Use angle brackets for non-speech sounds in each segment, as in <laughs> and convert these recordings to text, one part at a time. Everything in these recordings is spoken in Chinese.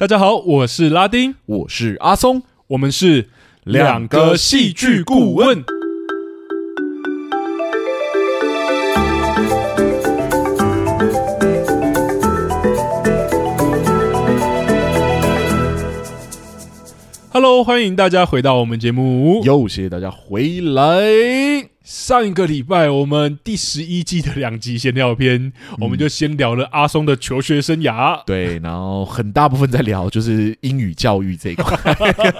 大家好，我是拉丁，我是阿松，我们是两个戏剧顾问。Hello，欢迎大家回到我们节目，又谢谢大家回来。上一个礼拜，我们第十一季的两集闲聊篇，嗯、我们就先聊了阿松的求学生涯。对，然后很大部分在聊就是英语教育这一块。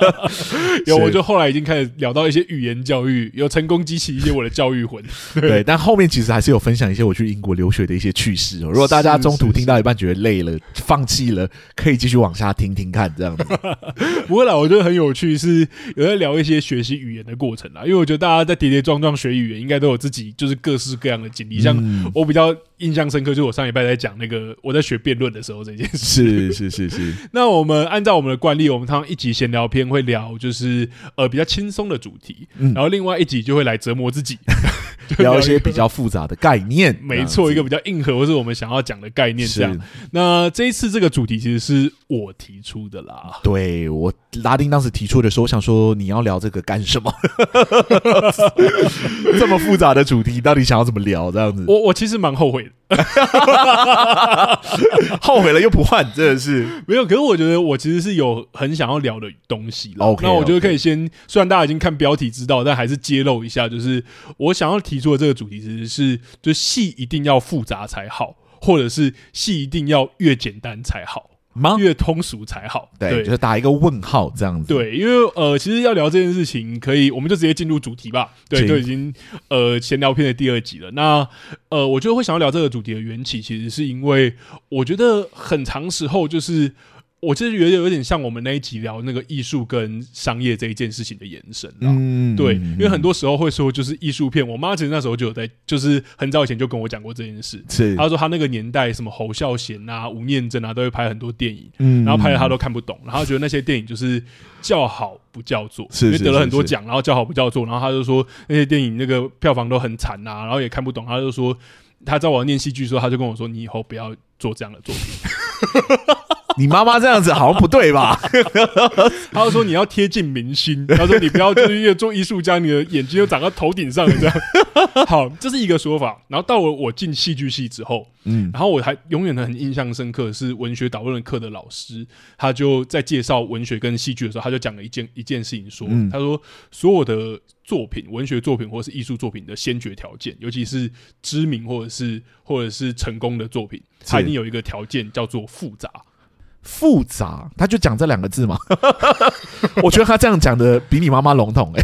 <laughs> 有，我就后来已经开始聊到一些语言教育，有成功激起一些我的教育魂。对，对，<laughs> 但后面其实还是有分享一些我去英国留学的一些趣事。如果大家中途听到一半觉得累了、放弃了，可以继续往下听听看，这样子。<laughs> 不过啦，我觉得很有趣，是有在聊一些学习语言的过程啦。因为我觉得大家在跌跌撞撞学语。语言应该都有自己就是各式各样的经历，像我比较印象深刻，就是我上礼拜在讲那个我在学辩论的时候这件事。是是是是。<laughs> 那我们按照我们的惯例，我们通常一集闲聊篇会聊就是呃比较轻松的主题，然后另外一集就会来折磨自己，聊一些比较复杂的概念。没错，一个比较硬核或是我们想要讲的概念这样。那这一次这个主题其实是我提出的啦。对，我拉丁当时提出的时候，我想说你要聊这个干什么？<laughs> 这么复杂的主题，到底想要怎么聊？这样子，我我其实蛮后悔的，<laughs> 后悔了又不换，真的是没有。可是我觉得我其实是有很想要聊的东西。OK，那我觉得可以先，虽然大家已经看标题知道，但还是揭露一下，就是我想要提出的这个主题，其实是就戏一定要复杂才好，或者是戏一定要越简单才好。越通俗才好，对，对就是打一个问号这样子。对，因为呃，其实要聊这件事情，可以，我们就直接进入主题吧。对，就已经呃闲聊片的第二集了。那呃，我觉得会想要聊这个主题的缘起，其实是因为我觉得很长时候就是。我其实觉得有点像我们那一集聊那个艺术跟商业这一件事情的延伸啦，嗯，对，因为很多时候会说就是艺术片，我妈其实那时候就有在，就是很早以前就跟我讲过这件事，是，她说她那个年代什么侯孝贤啊、吴念真啊都会拍很多电影，嗯，然后拍的她都看不懂，然后觉得那些电影就是叫好不叫座，是，因为得了很多奖，然后叫好不叫座，然后她就说那些电影那个票房都很惨啊，然后也看不懂，她就说她在我念戏剧的时候，她就跟我说你以后不要做这样的作品。<laughs> 你妈妈这样子好像不对吧？<laughs> 他就说你要贴近明星。他说你不要就是因为做艺术家，你的眼睛就长到头顶上了这样。<laughs> 好，这是一个说法。然后到了我进戏剧系之后，嗯，然后我还永远的很印象深刻是文学导论课的老师，他就在介绍文学跟戏剧的时候，他就讲了一件一件事情说，他说所有的作品，文学作品或是艺术作品的先决条件，尤其是知名或者是或者是成功的作品，它一定有一个条件叫做复杂。复杂，他就讲这两个字嘛。<laughs> 我觉得他这样讲的比你妈妈笼统 <laughs> 哎。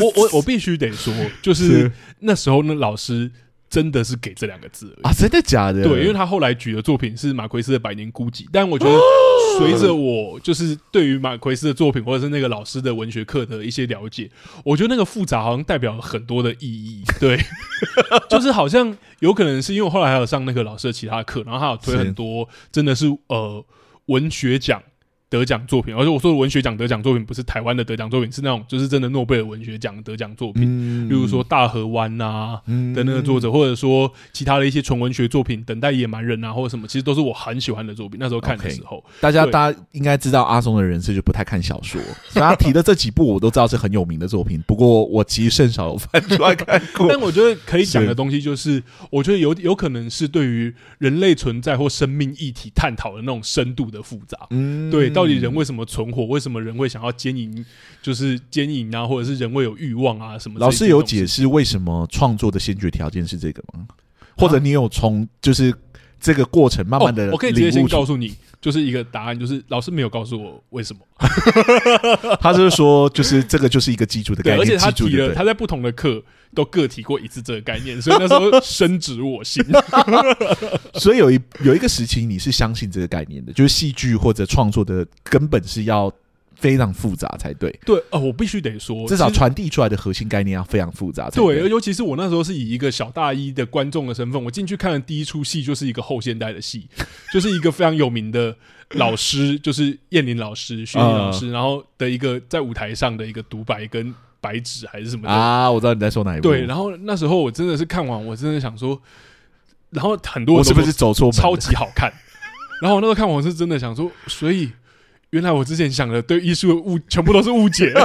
我我我必须得说，就是那时候那老师真的是给这两个字啊，真的假的？对，因为他后来举的作品是马奎斯的《百年孤寂》，但我觉得 <gasps> 随着我就是对于马奎斯的作品或者是那个老师的文学课的一些了解，我觉得那个复杂好像代表了很多的意义。<laughs> 对，就是好像有可能是因为我后来还有上那个老师的其他课，然后他有推很多，真的是呃。文学奖得奖作品，而且我说的文学奖得奖作品不是台湾的得奖作品，是那种就是真的诺贝尔文学奖得奖作品，嗯、例如说大河湾啊的那个作者，嗯、或者说其他的一些纯文学作品，等待野蛮人啊或者什么，其实都是我很喜欢的作品。那时候看的时候，okay, 大家大家应该知道阿松的人设就不太看小说，所以他提的这几部我都知道是很有名的作品，不过我其实甚少有翻出来看过。<laughs> 但我觉得可以讲的东西就是，是我觉得有有可能是对于人类存在或生命议题探讨的那种深度的复杂，嗯，对。到底人为什么存活？为什么人会想要奸淫？就是奸淫啊，或者是人会有欲望啊？什么？老师有解释为什么创作的先决条件是这个吗？或者你有从就是这个过程慢慢的、哦？我可以直接先告诉你，就是一个答案，就是老师没有告诉我为什么。<laughs> 他就是说，就是这个就是一个基础的概念，而且他提了，他在不同的课都各提过一次这个概念，所以那时候深植我心。<laughs> 所以有一有一个时期，你是相信这个概念的，就是戏剧或者创作的根本是要非常复杂才对。对，呃，我必须得说，至少传递出来的核心概念要非常复杂才对。对，尤其是我那时候是以一个小大一的观众的身份，我进去看的第一出戏就是一个后现代的戏，就是一个非常有名的老师，就是燕林老师、徐林老师，然后的一个在舞台上的一个独白跟。白纸还是什么的啊？我知道你在说哪一部。对，然后那时候我真的是看完，我真的想说，然后很多人我是不是走错？超级好看。然后我那时候看完，我是真的想说，所以原来我之前想的对艺术的误全部都是误解，<laughs>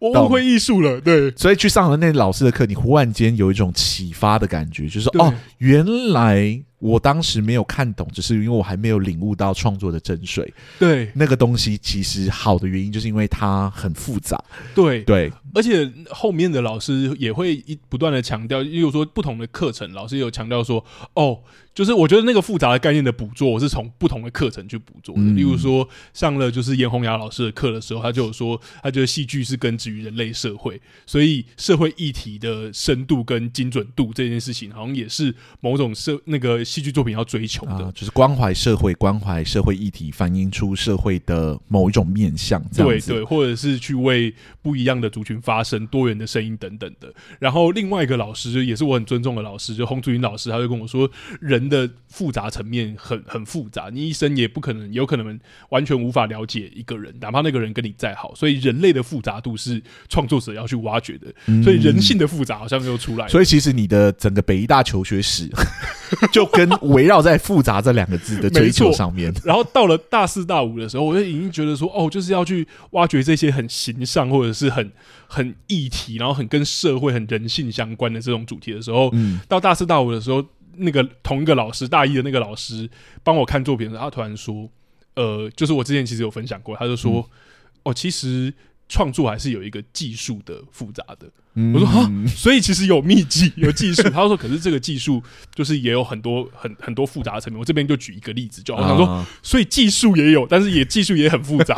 我误会艺术了。对，所以去上了那老师的课，你忽然间有一种启发的感觉，就是对。哦，原来我当时没有看懂，只是因为我还没有领悟到创作的真髓。对，那个东西其实好的原因，就是因为它很复杂。对，对，而且后面的老师也会一不断的强调，例如说不同的课程，老师也有强调说，哦。就是我觉得那个复杂的概念的捕捉，我是从不同的课程去捕捉的。例如说，上了就是严宏雅老师的课的时候，他就有说，他觉得戏剧是根植于人类社会，所以社会议题的深度跟精准度这件事情，好像也是某种社那个戏剧作品要追求的，啊、就是关怀社会、关怀社会议题，反映出社会的某一种面向。对对，或者是去为不一样的族群发声、多元的声音等等的。然后另外一个老师，也是我很尊重的老师，就洪祖云老师，他就跟我说，人。的复杂层面很很复杂，你一生也不可能有可能完全无法了解一个人，哪怕那个人跟你再好。所以人类的复杂度是创作者要去挖掘的，所以人性的复杂好像又出来了。所以其实你的整个北医大求学史 <laughs> <laughs> 就跟围绕在“复杂”这两个字的追求上面。然后到了大四大五的时候，我就已经觉得说，哦，就是要去挖掘这些很形象或者是很很议题，然后很跟社会、很人性相关的这种主题的时候，嗯，到大四大五的时候。那个同一个老师，大一的那个老师帮我看作品的时候，他突然说：“呃，就是我之前其实有分享过，他就说，嗯、哦，其实创作还是有一个技术的复杂的。嗯”我说：“哈，所以其实有秘籍，<laughs> 有技术。”他说：“可是这个技术就是也有很多很很多复杂的层面。”我这边就举一个例子，就好像说，所以技术也有，但是也技术也很复杂，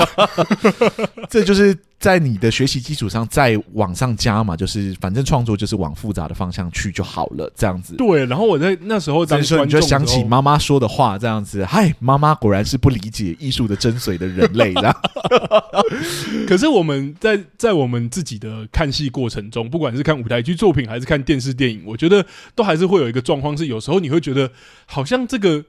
<laughs> 这就是。在你的学习基础上再往上加嘛，就是反正创作就是往复杂的方向去就好了，这样子。对，然后我在那时候当时你就想起妈妈说的话，这样子。嗨，妈妈果然是不理解艺术的真髓的人类，这样。<laughs> 可是我们在在我们自己的看戏过程中，不管是看舞台剧作品还是看电视电影，我觉得都还是会有一个状况，是有时候你会觉得好像这个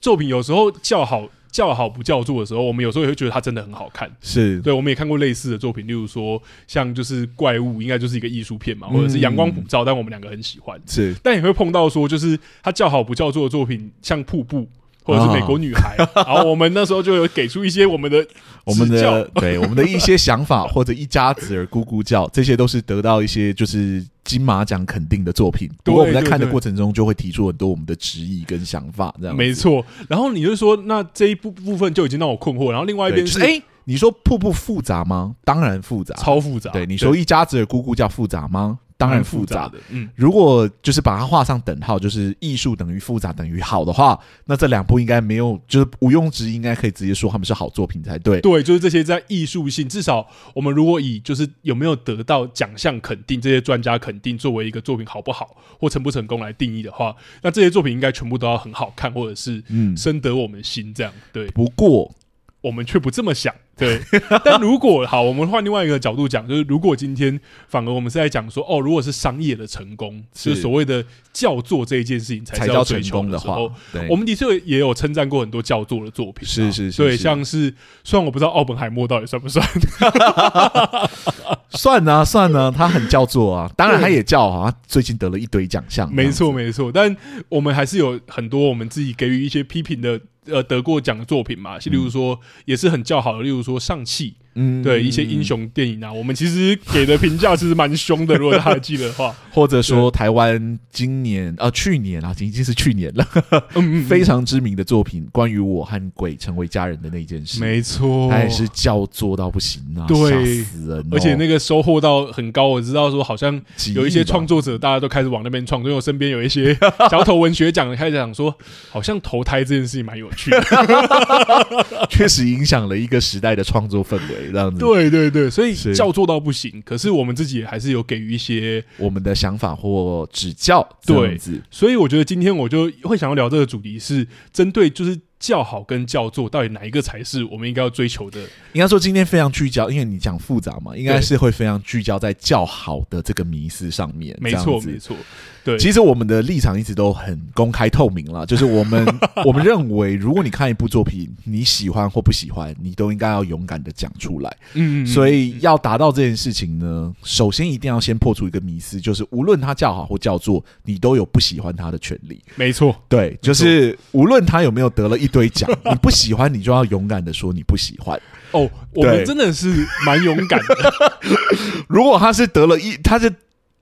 作品有时候叫好。叫好不叫座的时候，我们有时候也会觉得它真的很好看。是对，我们也看过类似的作品，例如说像就是怪物，应该就是一个艺术片嘛，或者是阳光普照，但我们两个很喜欢。是，但也会碰到说，就是它叫好不叫座的作品，像瀑布或者是美国女孩，<laughs> 然后我们那时候就有给出一些我们的我们的对我们的一些想法，或者一家子儿咕咕叫，这些都是得到一些就是。金马奖肯定的作品，不过我们在看的过程中就会提出很多我们的质疑跟想法，这样没错。然后你就说，那这一部部分就已经让我困惑。然后另外一边是，哎、就是欸，你说瀑布复杂吗？当然复杂，超复杂。对，你说一家子的咕咕叫复杂吗？当然复杂的，嗯，如果就是把它画上等号，就是艺术等于复杂等于好的话，那这两部应该没有，就是毋庸置疑，应该可以直接说他们是好作品才对。对，就是这些在艺术性，至少我们如果以就是有没有得到奖项肯定，这些专家肯定作为一个作品好不好或成不成功来定义的话，那这些作品应该全部都要很好看，或者是嗯深得我们心这样。对，不过我们却不这么想。对，<laughs> 但如果好，我们换另外一个角度讲，就是如果今天反而我们是在讲说，哦，如果是商业的成功，是所谓的叫座这一件事情才叫成功的话，我们的确也有称赞过很多叫座的作品，是是是，对，像是虽然我不知道奥本海默到底算不算，<laughs> 算啊算啊，他很叫座啊，当然他也叫啊，最近得了一堆奖项，没错没错，但我们还是有很多我们自己给予一些批评的。呃，得过奖的作品嘛，例如说也是很较好的，例如说上汽。嗯，对一些英雄电影啊，我们其实给的评价其实蛮凶的。如果大家还记得的话，<laughs> 或者说台湾今年呃去年啊，已经是去年了，嗯，<laughs> 非常知名的作品，关于我和鬼成为家人的那件事，没错，他也是叫做到不行啊，对，吓死人，而且那个收获到很高，我知道说好像有一些创作者，大家都开始往那边创作，因为我身边有一些小丑文学奖开始讲说，好像投胎这件事情蛮有趣的，<laughs> 确实影响了一个时代的创作氛围。这样子，对对对，所以叫做到不行，可是我们自己还是有给予一些我们的想法或指教，对，所以我觉得今天我就会想要聊这个主题，是针对就是。叫好跟叫座，到底哪一个才是我们应该要追求的？应该说今天非常聚焦，因为你讲复杂嘛，应该是会非常聚焦在叫好的这个迷思上面。没错，没错。对，其实我们的立场一直都很公开透明了，<laughs> 就是我们我们认为，如果你看一部作品，你喜欢或不喜欢，你都应该要勇敢的讲出来。嗯，嗯，嗯，所以要达到这件事情呢，首先一定要先破除一个迷思，就是无论他叫好或叫座，你都有不喜欢他的权利。没错，对，就是无论他有没有得了一。一堆奖，<laughs> 你不喜欢你就要勇敢的说你不喜欢。哦，我们真的是蛮勇敢的。<laughs> 如果他是得了一，他是。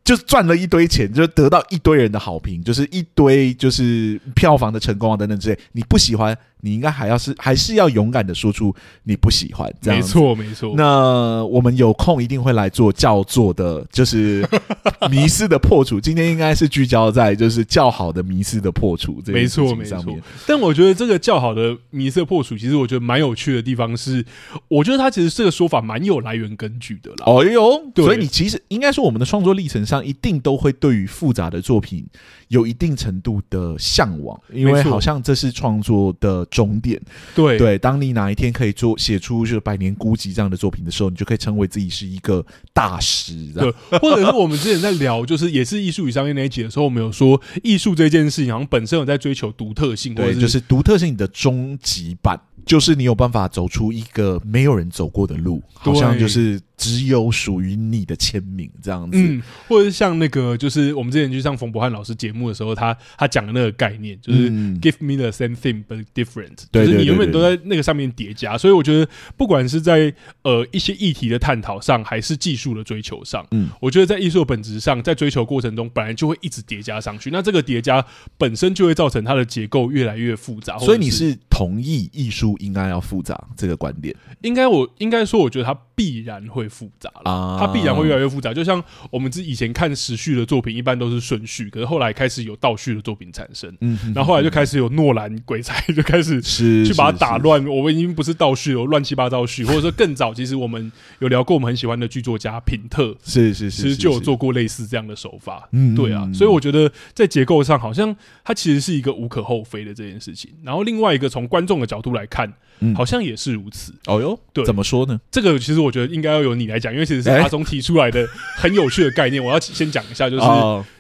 就赚了一堆钱，就得到一堆人的好评，就是一堆就是票房的成功啊等等之类。你不喜欢，你应该还要是还是要勇敢的说出你不喜欢。这样。没错，没错。那我们有空一定会来做叫做的，就是 <laughs> 迷思的破除。今天应该是聚焦在就是较好的迷思的破除这件事情上面。没错，没错。但我觉得这个较好的迷思的破除，其实我觉得蛮有趣的地方是，我觉得他其实这个说法蛮有来源根据的啦。哦哟，所以你其实应该说我们的创作历程上。一定都会对于复杂的作品有一定程度的向往，因为好像这是创作的终点。对对，当你哪一天可以做写出就是《百年孤寂》这样的作品的时候，你就可以称为自己是一个大师。对，或者是我们之前在聊，就是也是艺术与商业那一集的时候，我们有说艺术这件事情，好像本身有在追求独特性，对，就是独特性的终极版，就是你有办法走出一个没有人走过的路，好像就是。只有属于你的签名这样子，嗯，或者是像那个，就是我们之前去上冯博翰老师节目的时候，他他讲的那个概念，就是 give me the same thing but different，就是你永远都在那个上面叠加。所以我觉得，不管是在呃一些议题的探讨上，还是技术的追求上，嗯，我觉得在艺术的本质上，在追求过程中，本来就会一直叠加上去。那这个叠加本身就会造成它的结构越来越复杂。所以你是同意艺术应该要复杂这个观点？应该我应该说，我觉得它必然会复杂了，它必然会越来越复杂。就像我们之以前看时序的作品，一般都是顺序，可是后来开始有倒序的作品产生，嗯，然后后来就开始有诺兰鬼才 <laughs> 就开始去把它打乱。我们已经不是倒序了，乱七八糟序，或者说更早，其实我们有聊过，我们很喜欢的剧作家品特，是是是，其实就有做过类似这样的手法。嗯，对啊，所以我觉得在结构上，好像它其实是一个无可厚非的这件事情。然后另外一个从观众的角度来看，好像也是如此。哦哟，对，怎么说呢？这个其实我觉得应该要由你来讲，因为其实是阿松提出来的很有趣的概念。我要先讲一下，就是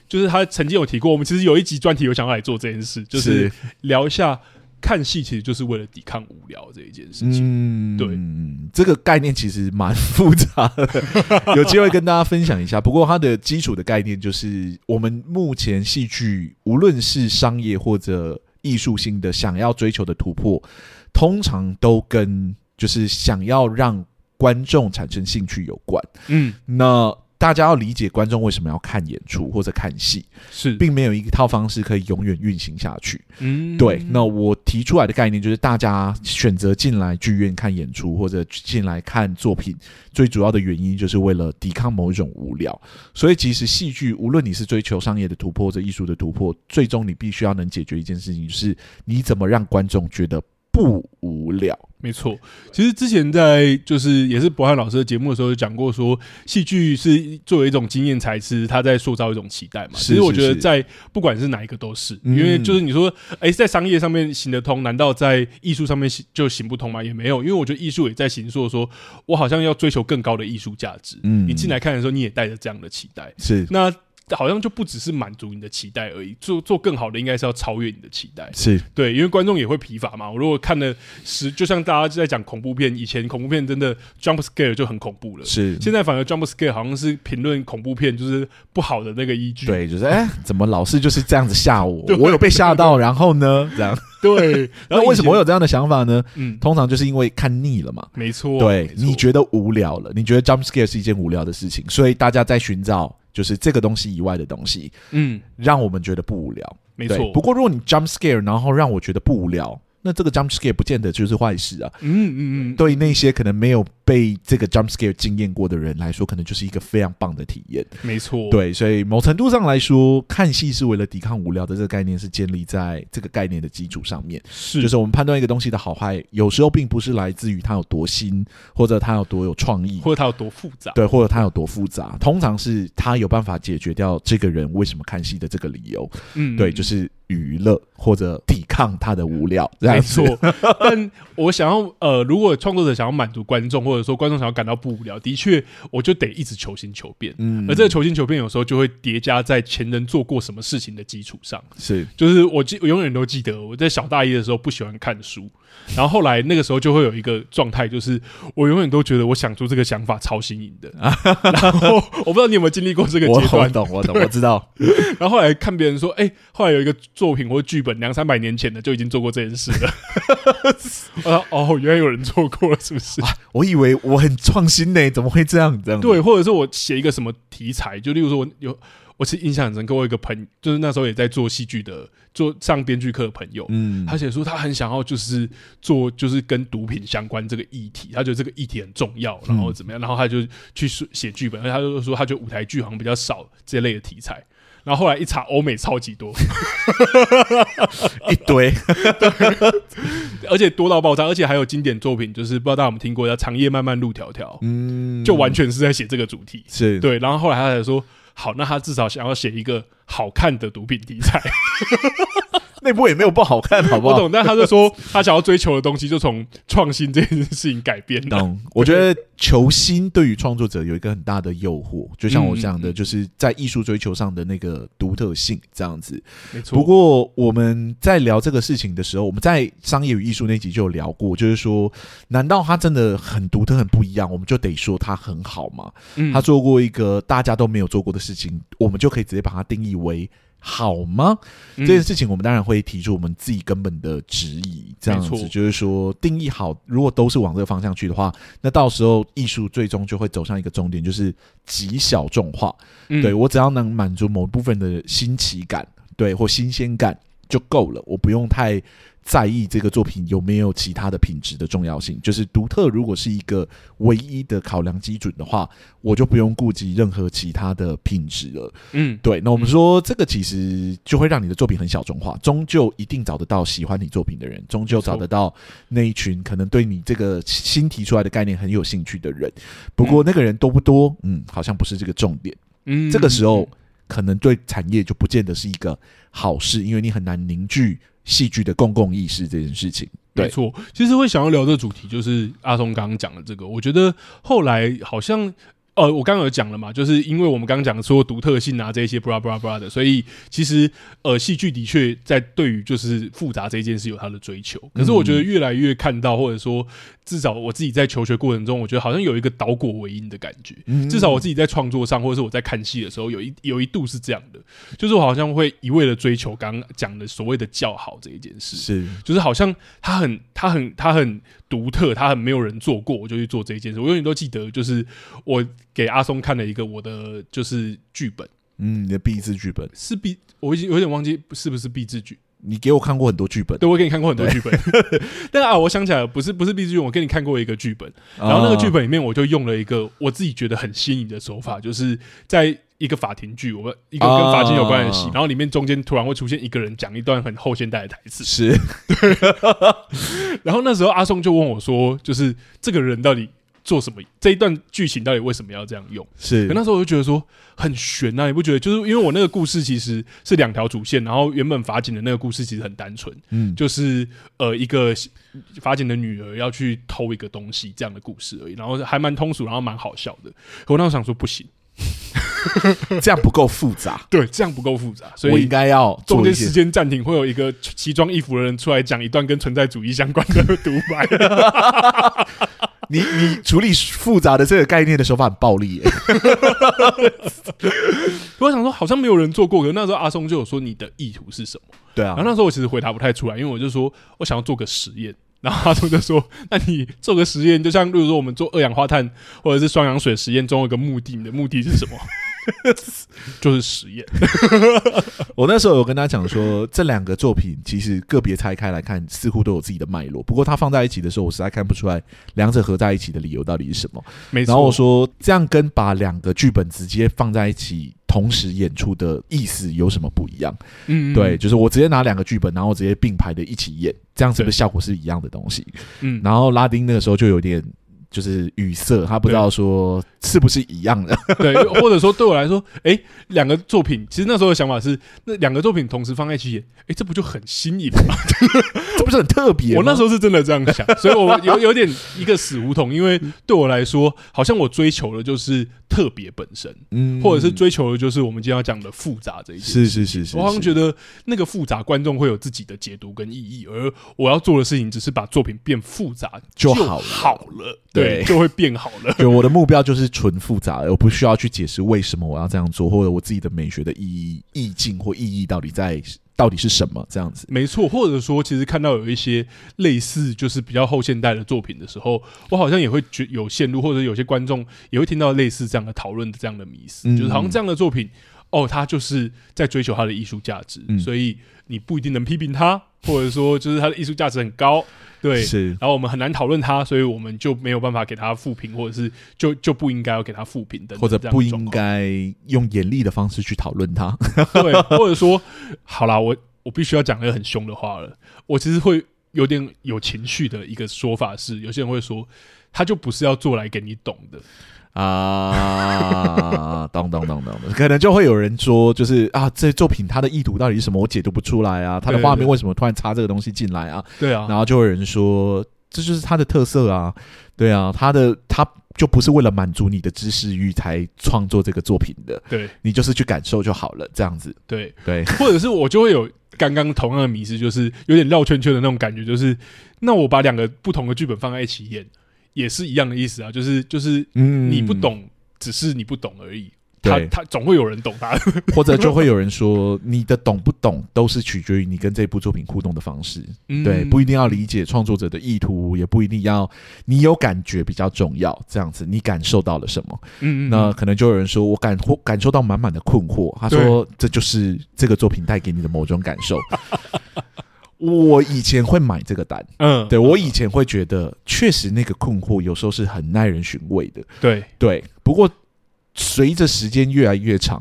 就是他曾经有提过，我们其实有一集专题有想要来做这件事，就是聊一下看戏其实就是为了抵抗无聊这一件事情。嗯，对，这个概念其实蛮复杂的，<laughs> 有机会跟大家分享一下。不过它的基础的概念就是，我们目前戏剧无论是商业或者艺术性的想要追求的突破，通常都跟就是想要让观众产生兴趣有关，嗯，那大家要理解观众为什么要看演出或者看戏，是，并没有一套方式可以永远运行下去，嗯，对。那我提出来的概念就是，大家选择进来剧院看演出或者进来看作品，最主要的原因就是为了抵抗某一种无聊。所以，其实戏剧无论你是追求商业的突破或者艺术的突破，最终你必须要能解决一件事情，就是你怎么让观众觉得不无聊。没错，其实之前在就是也是博翰老师的节目的时候就讲过，说戏剧是作为一种经验材质，他在塑造一种期待嘛。其实我觉得在不管是哪一个都是，因为就是你说，哎，在商业上面行得通，难道在艺术上面行就行不通吗？也没有，因为我觉得艺术也在形塑，说我好像要追求更高的艺术价值。嗯，你进来看的时候，你也带着这样的期待。是那。好像就不只是满足你的期待而已，做做更好的应该是要超越你的期待。是对，因为观众也会疲乏嘛。我如果看了十，就像大家就在讲恐怖片，以前恐怖片真的 jump scare 就很恐怖了，是。现在反而 jump scare 好像是评论恐怖片就是不好的那个依据。对，就是哎、欸，怎么老是就是这样子吓我？<laughs> 我有被吓到，然后呢，这样。<laughs> 对，<laughs> 然后为什么我有这样的想法呢？嗯，通常就是因为看腻了嘛。没错，对，你觉得无聊了，你觉得 jump scare 是一件无聊的事情，所以大家在寻找。就是这个东西以外的东西，嗯，让我们觉得不无聊，没错。不过如果你 jump scare，然后让我觉得不无聊。那这个 jump scare 不见得就是坏事啊。嗯嗯嗯，对那些可能没有被这个 jump scare 经验过的人来说，可能就是一个非常棒的体验。没错，对，所以某程度上来说，看戏是为了抵抗无聊的这个概念是建立在这个概念的基础上面。是，就是我们判断一个东西的好坏，有时候并不是来自于它有多新，或者它有多有创意，或者它有多复杂。对，或者它有多复杂，通常是它有办法解决掉这个人为什么看戏的这个理由。嗯，对，就是。娱乐或者抵抗他的无聊，没错。<laughs> 但我想要呃，如果创作者想要满足观众，或者说观众想要感到不无聊，的确，我就得一直求新求变。嗯，而这个求新求变有时候就会叠加在前人做过什么事情的基础上。是，就是我记，我永远都记得我在小大一的时候不喜欢看书，然后后来那个时候就会有一个状态，就是我永远都觉得我想出这个想法超新颖的。<laughs> 然后我不知道你有没有经历过这个阶段？我懂，我懂，我知道。然后后来看别人说，哎、欸，后来有一个作品或剧本两三百年前的就已经做过这件事了。<laughs> 哦，原来有人做过了，是不是？我以为我很创新呢，怎么会这样？这样对，或者是我写一个什么题材，就例如说我有。我是印象很深，跟我一个朋友，就是那时候也在做戏剧的，做上编剧课的朋友，嗯，他写说他很想要就是做就是跟毒品相关这个议题，他觉得这个议题很重要，然后怎么样，然后他就去写剧本，而他就说他觉得舞台剧好像比较少这类的题材，然后后来一查，欧美超级多，<laughs> 一堆，而且多到爆炸，而且还有经典作品，就是不知道大家有没有听过叫《长夜漫漫路迢迢》，嗯，就完全是在写这个主题，是。对，然后后来他才说。好，那他至少想要写一个好看的毒品题材。那部也没有不好看，好不好？<laughs> 我懂，但他就说他想要追求的东西就从创新这件事情改变。懂？我觉得求新对于创作者有一个很大的诱惑，就像我讲的，就是在艺术追求上的那个独特性这样子。没错。不过我们在聊这个事情的时候，我们在商业与艺术那集就有聊过，就是说，难道他真的很独特、很不一样，我们就得说他很好吗？他做过一个大家都没有做过的事情，我们就可以直接把它定义为。好吗？这件事情我们当然会提出我们自己根本的质疑，这样子就是说定义好，如果都是往这个方向去的话，那到时候艺术最终就会走向一个终点，就是极小众化。对，我只要能满足某部分的新奇感，对，或新鲜感就够了，我不用太。在意这个作品有没有其他的品质的重要性，就是独特。如果是一个唯一的考量基准的话，我就不用顾及任何其他的品质了。嗯，对。那我们说这个其实就会让你的作品很小众化，终究一定找得到喜欢你作品的人，终究找得到那一群可能对你这个新提出来的概念很有兴趣的人。不过那个人多不多？嗯，好像不是这个重点。嗯，这个时候可能对产业就不见得是一个好事，因为你很难凝聚。戏剧的公共意识这件事情，没错。其实会想要聊的主题，就是阿松刚刚讲的这个。我觉得后来好像。呃，我刚刚有讲了嘛，就是因为我们刚刚讲说独特性啊这些布拉布拉布拉的，所以其实呃，戏剧的确在对于就是复杂这件事有它的追求。可是我觉得越来越看到，或者说至少我自己在求学过程中，我觉得好像有一个倒果为因的感觉。至少我自己在创作上，或者是我在看戏的时候，有一有一度是这样的，就是我好像会一味的追求刚刚讲的所谓的叫好这一件事，是就是好像他很他很他很独特，他很没有人做过，我就去做这一件事。我永远都记得，就是我。给阿松看了一个我的就是剧本，嗯，你的毕制剧本是毕，我已经有点忘记是不是毕制剧。你给我看过很多剧本，对，我给你看过很多剧本。<laughs> 但啊，我想起来了，不是不是毕制剧，我给你看过一个剧本，然后那个剧本里面我就用了一个我自己觉得很新颖的手法，就是在一个法庭剧，我们一个跟法庭有关的戏，然后里面中间突然会出现一个人讲一段很后现代的台词，是对。<laughs> 然后那时候阿松就问我说，就是这个人到底。做什么？这一段剧情到底为什么要这样用？是，可那时候我就觉得说很悬啊，你不觉得？就是因为我那个故事其实是两条主线，然后原本法警的那个故事其实很单纯，嗯，就是呃一个法警的女儿要去偷一个东西这样的故事而已，然后还蛮通俗，然后蛮好笑的。可我那时候想说不行，<laughs> 这样不够复杂，对，这样不够复杂，所以我应该要中间时间暂停，会有一个奇装异服的人出来讲一段跟存在主义相关的独白。<laughs> 你你处理复杂的这个概念的手法很暴力耶，我想说好像没有人做过，可是那时候阿松就有说，你的意图是什么？对啊，然后那时候我其实回答不太出来，因为我就说我想要做个实验，然后阿松就说，那你做个实验，就像例如说我们做二氧化碳或者是双氧水实验，中有一个目的，你的目的是什么？<laughs> 就是实验。<laughs> 我那时候有跟他讲说，这两个作品其实个别拆开来看，似乎都有自己的脉络。不过他放在一起的时候，我实在看不出来两者合在一起的理由到底是什么。没错。然后我说，这样跟把两个剧本直接放在一起同时演出的意思有什么不一样？嗯，对，就是我直接拿两个剧本，然后直接并排的一起演，这样子的效果是一样的东西。嗯。然后拉丁那个时候就有点。就是语塞，他不知道说是不是一样的。<laughs> 对，或者说对我来说，哎、欸，两个作品，其实那时候的想法是，那两个作品同时放在一起演，哎、欸，这不就很新颖吗？<laughs> 这不是很特别？我那时候是真的这样想，所以我有有点一个死胡同，因为对我来说，好像我追求的就是特别本身，嗯，或者是追求的就是我们今天要讲的复杂这一些。是是是是，我好像觉得那个复杂，观众会有自己的解读跟意义，而我要做的事情只是把作品变复杂就好了，好了，对，就会变好了。<laughs> 对，我的目标就是纯复杂，我不需要去解释为什么我要这样做，或者我自己的美学的意义、意境或意义到底在。到底是什么这样子？没错，或者说，其实看到有一些类似就是比较后现代的作品的时候，我好像也会觉有陷入，或者有些观众也会听到类似这样的讨论的这样的迷思，嗯、就是好像这样的作品，哦，他就是在追求他的艺术价值，嗯、所以你不一定能批评他，或者说就是他的艺术价值很高。对，是，然后我们很难讨论他，所以我们就没有办法给他复评，或者是就就不应该要给他复评的，或者不应该用严厉的方式去讨论他。<laughs> 对，或者说，好啦，我我必须要讲一个很凶的话了。我其实会有点有情绪的一个说法是，有些人会说，他就不是要做来给你懂的。啊，咚咚咚咚的，可能就会有人说，就是啊，这作品它的意图到底是什么？我解读不出来啊，它的画面为什么突然插这个东西进来啊？对啊，然后就会有人说，这就是它的特色啊，对啊，它的它就不是为了满足你的知识欲才创作这个作品的，对，你就是去感受就好了，这样子，对。对，或者是我就会有刚刚同样的迷失，就是有点绕圈圈的那种感觉，就是那我把两个不同的剧本放在一起演。也是一样的意思啊，就是就是，你不懂，嗯、只是你不懂而已。他他总会有人懂他，<laughs> 或者就会有人说，你的懂不懂都是取决于你跟这部作品互动的方式。嗯、对，不一定要理解创作者的意图，也不一定要你有感觉比较重要。这样子，你感受到了什么？嗯，嗯，那可能就有人说我感感受到满满的困惑。他说，这就是这个作品带给你的某种感受。<laughs> 我以前会买这个单，嗯，对，我以前会觉得，确实那个困惑有时候是很耐人寻味的，对对。不过随着时间越来越长，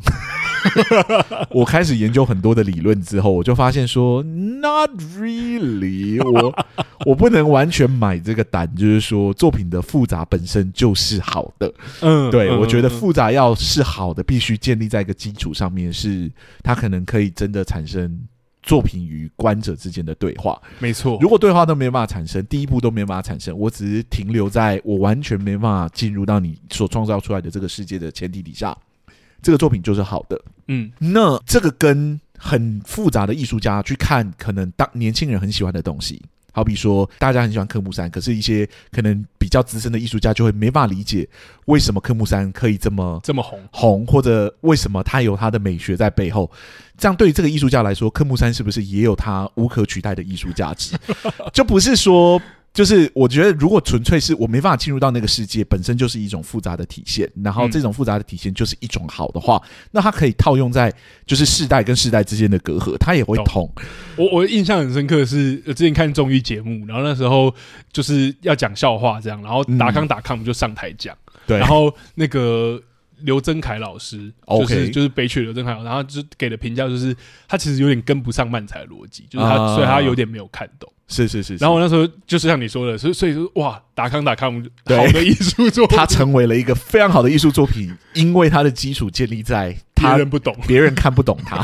<laughs> 我开始研究很多的理论之后，我就发现说，not really，我 <laughs> 我不能完全买这个单，就是说作品的复杂本身就是好的，嗯，对，我觉得复杂要是好的，必须建立在一个基础上面，是它可能可以真的产生。作品与观者之间的对话，没错。如果对话都没办法产生，第一步都没办法产生，我只是停留在我完全没办法进入到你所创造出来的这个世界的前提底下，这个作品就是好的。嗯，那这个跟很复杂的艺术家去看，可能当年轻人很喜欢的东西。好比说，大家很喜欢科目三，可是一些可能比较资深的艺术家就会没办法理解为什么科目三可以这么这么红红，或者为什么它有它的美学在背后。这样对于这个艺术家来说，科目三是不是也有它无可取代的艺术价值？就不是说。就是我觉得，如果纯粹是我没办法进入到那个世界，本身就是一种复杂的体现。然后这种复杂的体现就是一种好的话，嗯、那它可以套用在就是世代跟世代之间的隔阂，它也会痛。我我印象很深刻的是，之前看综艺节目，然后那时候就是要讲笑话这样，然后达康达康就上台讲，对、嗯，然后那个刘增凯老师就是就是北曲刘增凯，然后就给的评价就是他其实有点跟不上漫才逻辑，就是他所以他有点没有看懂。是是是，是，然后我那时候就是像你说的，所以所以说哇，达康达康好的艺术作品，它成为了一个非常好的艺术作品，因为它的基础建立在别人不懂，别人看不懂它，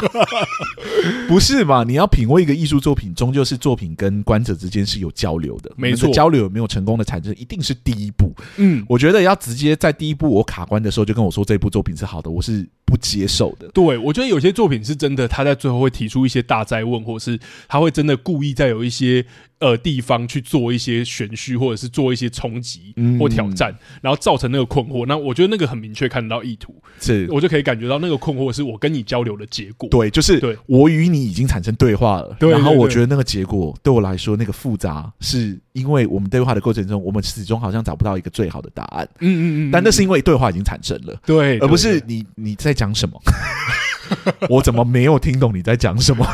<laughs> 不是嘛？你要品味一个艺术作品，终究是作品跟观者之间是有交流的，没错，交流有没有成功的产生，一定是第一步。嗯，我觉得要直接在第一步我卡关的时候就跟我说这部作品是好的，我是不接受的。对，我觉得有些作品是真的，他在最后会提出一些大灾问，或是他会真的故意在有一些。呃，地方去做一些玄虚，或者是做一些冲击或挑战，嗯、然后造成那个困惑。那我觉得那个很明确看得到意图，是我就可以感觉到那个困惑是我跟你交流的结果。对，就是对我与你已经产生对话了。对，然后我觉得那个结果对我来说那个复杂，是因为我们对话的过程中，我们始终好像找不到一个最好的答案。嗯嗯嗯，但那是因为对话已经产生了，对，而不是你你在讲什么，<laughs> 我怎么没有听懂你在讲什么？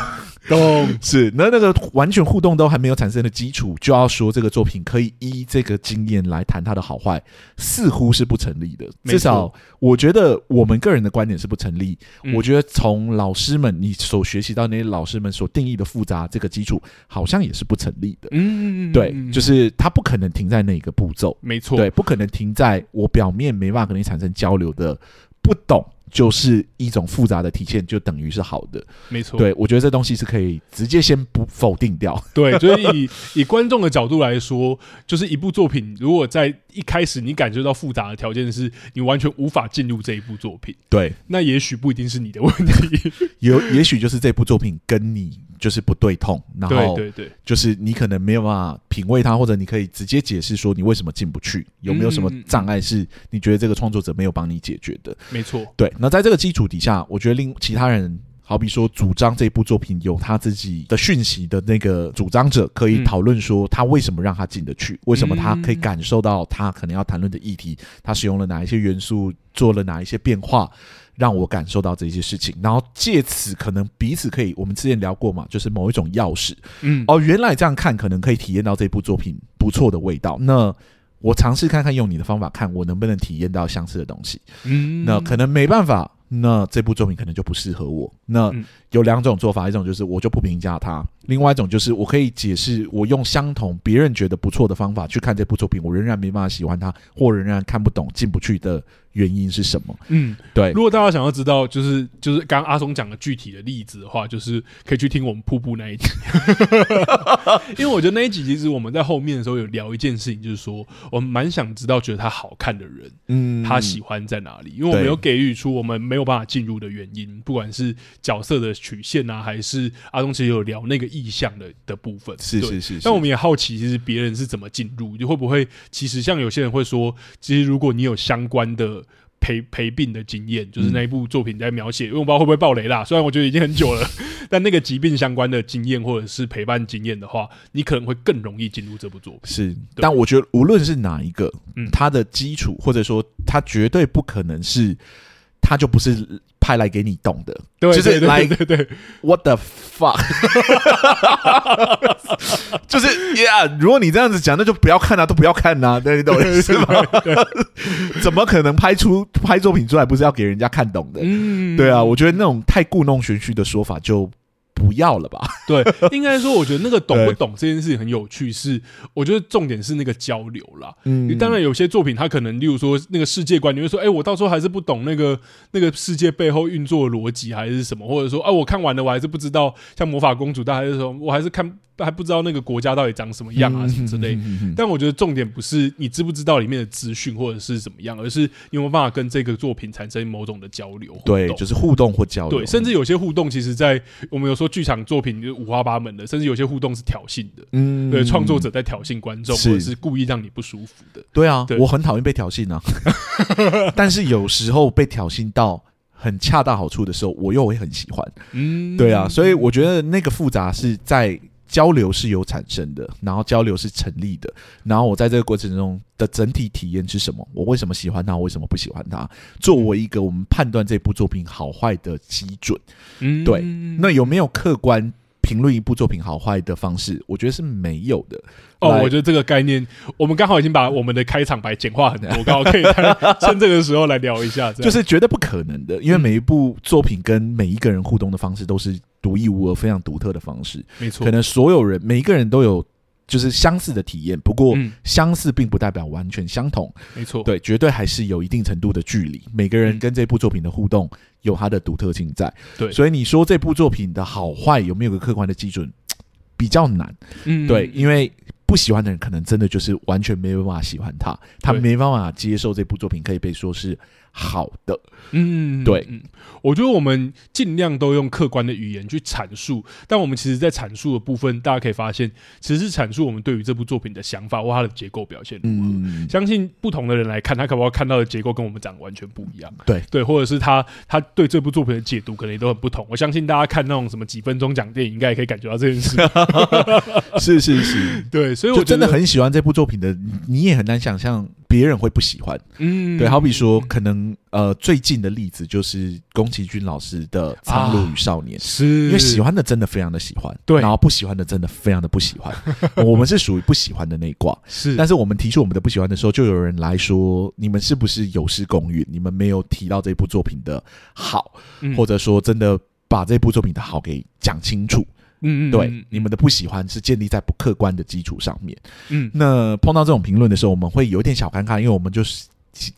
懂 <laughs> 是那那个完全互动都还没有产生的基础，就要说这个作品可以依这个经验来谈它的好坏，似乎是不成立的。至少我觉得我们个人的观点是不成立。嗯、我觉得从老师们你所学习到那些老师们所定义的复杂这个基础，好像也是不成立的。嗯，对，就是它不可能停在那个步骤，没错，对，不可能停在我表面没办法跟你产生交流的不懂。就是一种复杂的体现，就等于是好的，没错。对，我觉得这东西是可以直接先不否定掉。<laughs> 对，就是以以观众的角度来说，就是一部作品，如果在一开始你感觉到复杂的条件是你完全无法进入这一部作品，对，那也许不一定是你的问题，<laughs> 有也许就是这部作品跟你。就是不对痛，然后对对对，就是你可能没有办法品味它，或者你可以直接解释说你为什么进不去，有没有什么障碍是你觉得这个创作者没有帮你解决的？没错，对。那在这个基础底下，我觉得令其他人，好比说主张这部作品有他自己的讯息的那个主张者，可以讨论说他为什么让他进得去，为什么他可以感受到他可能要谈论的议题，他使用了哪一些元素，做了哪一些变化。让我感受到这些事情，然后借此可能彼此可以，我们之前聊过嘛，就是某一种钥匙，嗯，哦，原来这样看可能可以体验到这部作品不错的味道。那我尝试看看用你的方法看，我能不能体验到相似的东西。嗯，那可能没办法，那这部作品可能就不适合我。那有两种做法，一种就是我就不评价它，另外一种就是我可以解释，我用相同别人觉得不错的方法去看这部作品，我仍然没办法喜欢它，或仍然看不懂、进不去的。原因是什么？嗯，对。如果大家想要知道，就是就是刚刚阿松讲的具体的例子的话，就是可以去听我们瀑布那一集。<laughs> 因为我觉得那一集其实我们在后面的时候有聊一件事情，就是说我们蛮想知道觉得他好看的人，嗯，他喜欢在哪里？因为我们有给予出我们没有办法进入的原因，不管是角色的曲线啊，还是阿松其实有聊那个意向的的部分。是是是。但我们也好奇，其实别人是怎么进入，就会不会其实像有些人会说，其实如果你有相关的。陪陪病的经验，就是那一部作品在描写，嗯、因为我不知道会不会爆雷啦。虽然我觉得已经很久了，<laughs> 但那个疾病相关的经验或者是陪伴经验的话，你可能会更容易进入这部作品。是，但我觉得无论是哪一个，嗯，它的基础或者说它绝对不可能是。它就不是派来给你懂的，对就是来对对对，What the fuck？<laughs> 就是呀，如果你这样子讲，那就不要看了，啊，都不要看呐，啊，对，你懂意思吗？<laughs> 怎么可能拍出拍作品出来不是要给人家看懂的？嗯，对啊，我觉得那种太故弄玄虚的说法就。不要了吧？<laughs> 对，应该说，我觉得那个懂不懂这件事情很有趣。是，我觉得重点是那个交流啦。嗯，当然有些作品，它可能，例如说那个世界观，你会说，哎，我到时候还是不懂那个那个世界背后运作的逻辑，还是什么？或者说，啊，我看完了，我还是不知道，像魔法公主，大还是说，我还是看。还不知道那个国家到底长什么样啊，什么之类。但我觉得重点不是你知不知道里面的资讯或者是怎么样，而是你有没有办法跟这个作品产生某种的交流。对，就是互动或交流。对，甚至有些互动，其实，在我们有说剧场作品就五花八门的，甚至有些互动是挑衅的。嗯，对，创作者在挑衅观众，或者是故意让你不舒服的。对啊，对我很讨厌被挑衅啊。<laughs> 但是有时候被挑衅到很恰到好处的时候，我又会很喜欢。嗯，对啊，所以我觉得那个复杂是在。交流是有产生的，然后交流是成立的，然后我在这个过程中的整体体验是什么？我为什么喜欢它？我为什么不喜欢它？作为一个我们判断这部作品好坏的基准，嗯，对，那有没有客观评论一部作品好坏的方式？我觉得是没有的。哦，我觉得这个概念，我们刚好已经把我们的开场白简化很多，刚好可以趁这个时候来聊一下，就是绝对不可能的，因为每一部作品跟每一个人互动的方式都是独一无二、非常独特的方式。没错，可能所有人每一个人都有就是相似的体验，不过相似并不代表完全相同。没错，对，绝对还是有一定程度的距离。每个人跟这部作品的互动有它的独特性在。对，所以你说这部作品的好坏有没有个客观的基准，<tsk> 比较难。嗯，对，因为。不喜欢的人，可能真的就是完全没办法喜欢他，他没办法接受这部作品，可以被说是好的。嗯，对。我觉得我们尽量都用客观的语言去阐述，但我们其实，在阐述的部分，大家可以发现，其实是阐述我们对于这部作品的想法或它的结构表现如何。嗯，相信不同的人来看，他可不可以看到的结构跟我们长得完全不一样？对对，或者是他他对这部作品的解读可能也都很不同。我相信大家看那种什么几分钟讲电影，应该也可以感觉到这件事。<laughs> 是是是，对，所以我真的很喜欢这部作品的，你也很难想象别人会不喜欢。嗯，对，好比说，可能呃，最近的例子就是宫崎骏老师的《苍鹭与少年》，是因为喜欢的真的非常的喜欢，对，然后不喜欢的真的非常的不喜欢。<laughs> 我们是属于不喜欢的那一挂，是。但是我们提出我们的不喜欢的时候，就有人来说，你们是不是有失公允？你们没有提到这部作品的好，或者说真的把这部作品的好给讲清楚。嗯嗯，对，你们的不喜欢是建立在不客观的基础上面。嗯，那碰到这种评论的时候，我们会有点小尴尬，因为我们就是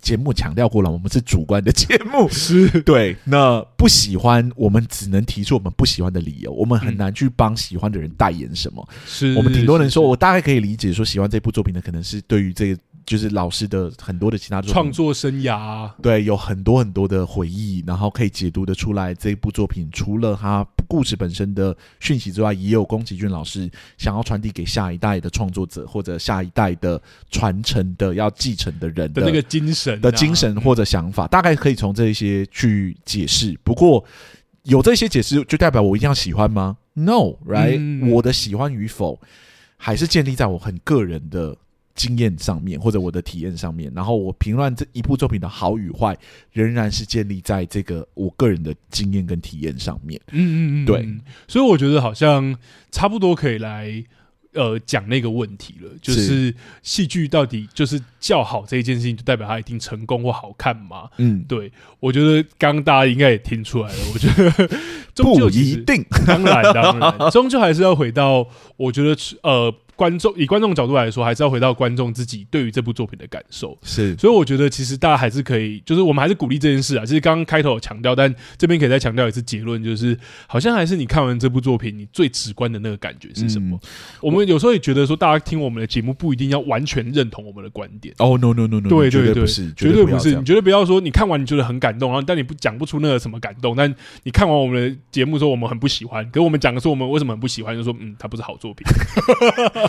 节目强调过了，我们是主观的节目，<laughs> 是对。那不喜欢，我们只能提出我们不喜欢的理由，我们很难去帮喜欢的人代言什么。是我们挺多人说，我大概可以理解说，喜欢这部作品的可能是对于这个。就是老师的很多的其他创作生涯，对，有很多很多的回忆，然后可以解读的出来。这一部作品除了他故事本身的讯息之外，也有宫崎骏老师想要传递给下一代的创作者或者下一代的传承的要继承的人的，的那个精神的精神或者想法，大概可以从这些去解释。不过有这些解释，就代表我一定要喜欢吗？No，right？嗯，我的喜欢与否，还是建立在我很个人的。经验上面，或者我的体验上面，然后我评论这一部作品的好与坏，仍然是建立在这个我个人的经验跟体验上面。嗯嗯嗯，对，所以我觉得好像差不多可以来呃讲那个问题了，就是戏剧到底就是叫好这一件事情，就代表它一定成功或好看吗？嗯，对，我觉得刚刚大家应该也听出来了，我觉得不一定，<laughs> 当然当然，终究还是要回到我觉得呃。观众以观众角度来说，还是要回到观众自己对于这部作品的感受。是，所以我觉得其实大家还是可以，就是我们还是鼓励这件事啊。其实刚刚开头有强调，但这边可以再强调一次结论，就是好像还是你看完这部作品，你最直观的那个感觉是什么？嗯、我们有时候也觉得说，大家听我们的节目不一定要完全认同我们的观点。哦、oh,，no no no no，对对对，绝对不是，绝对不是。你绝对不要说你看完你觉得很感动，然后但你不讲不出那个什么感动，但你看完我们的节目说我们很不喜欢，可是我们讲的说我们为什么很不喜欢，就说嗯，它不是好作品。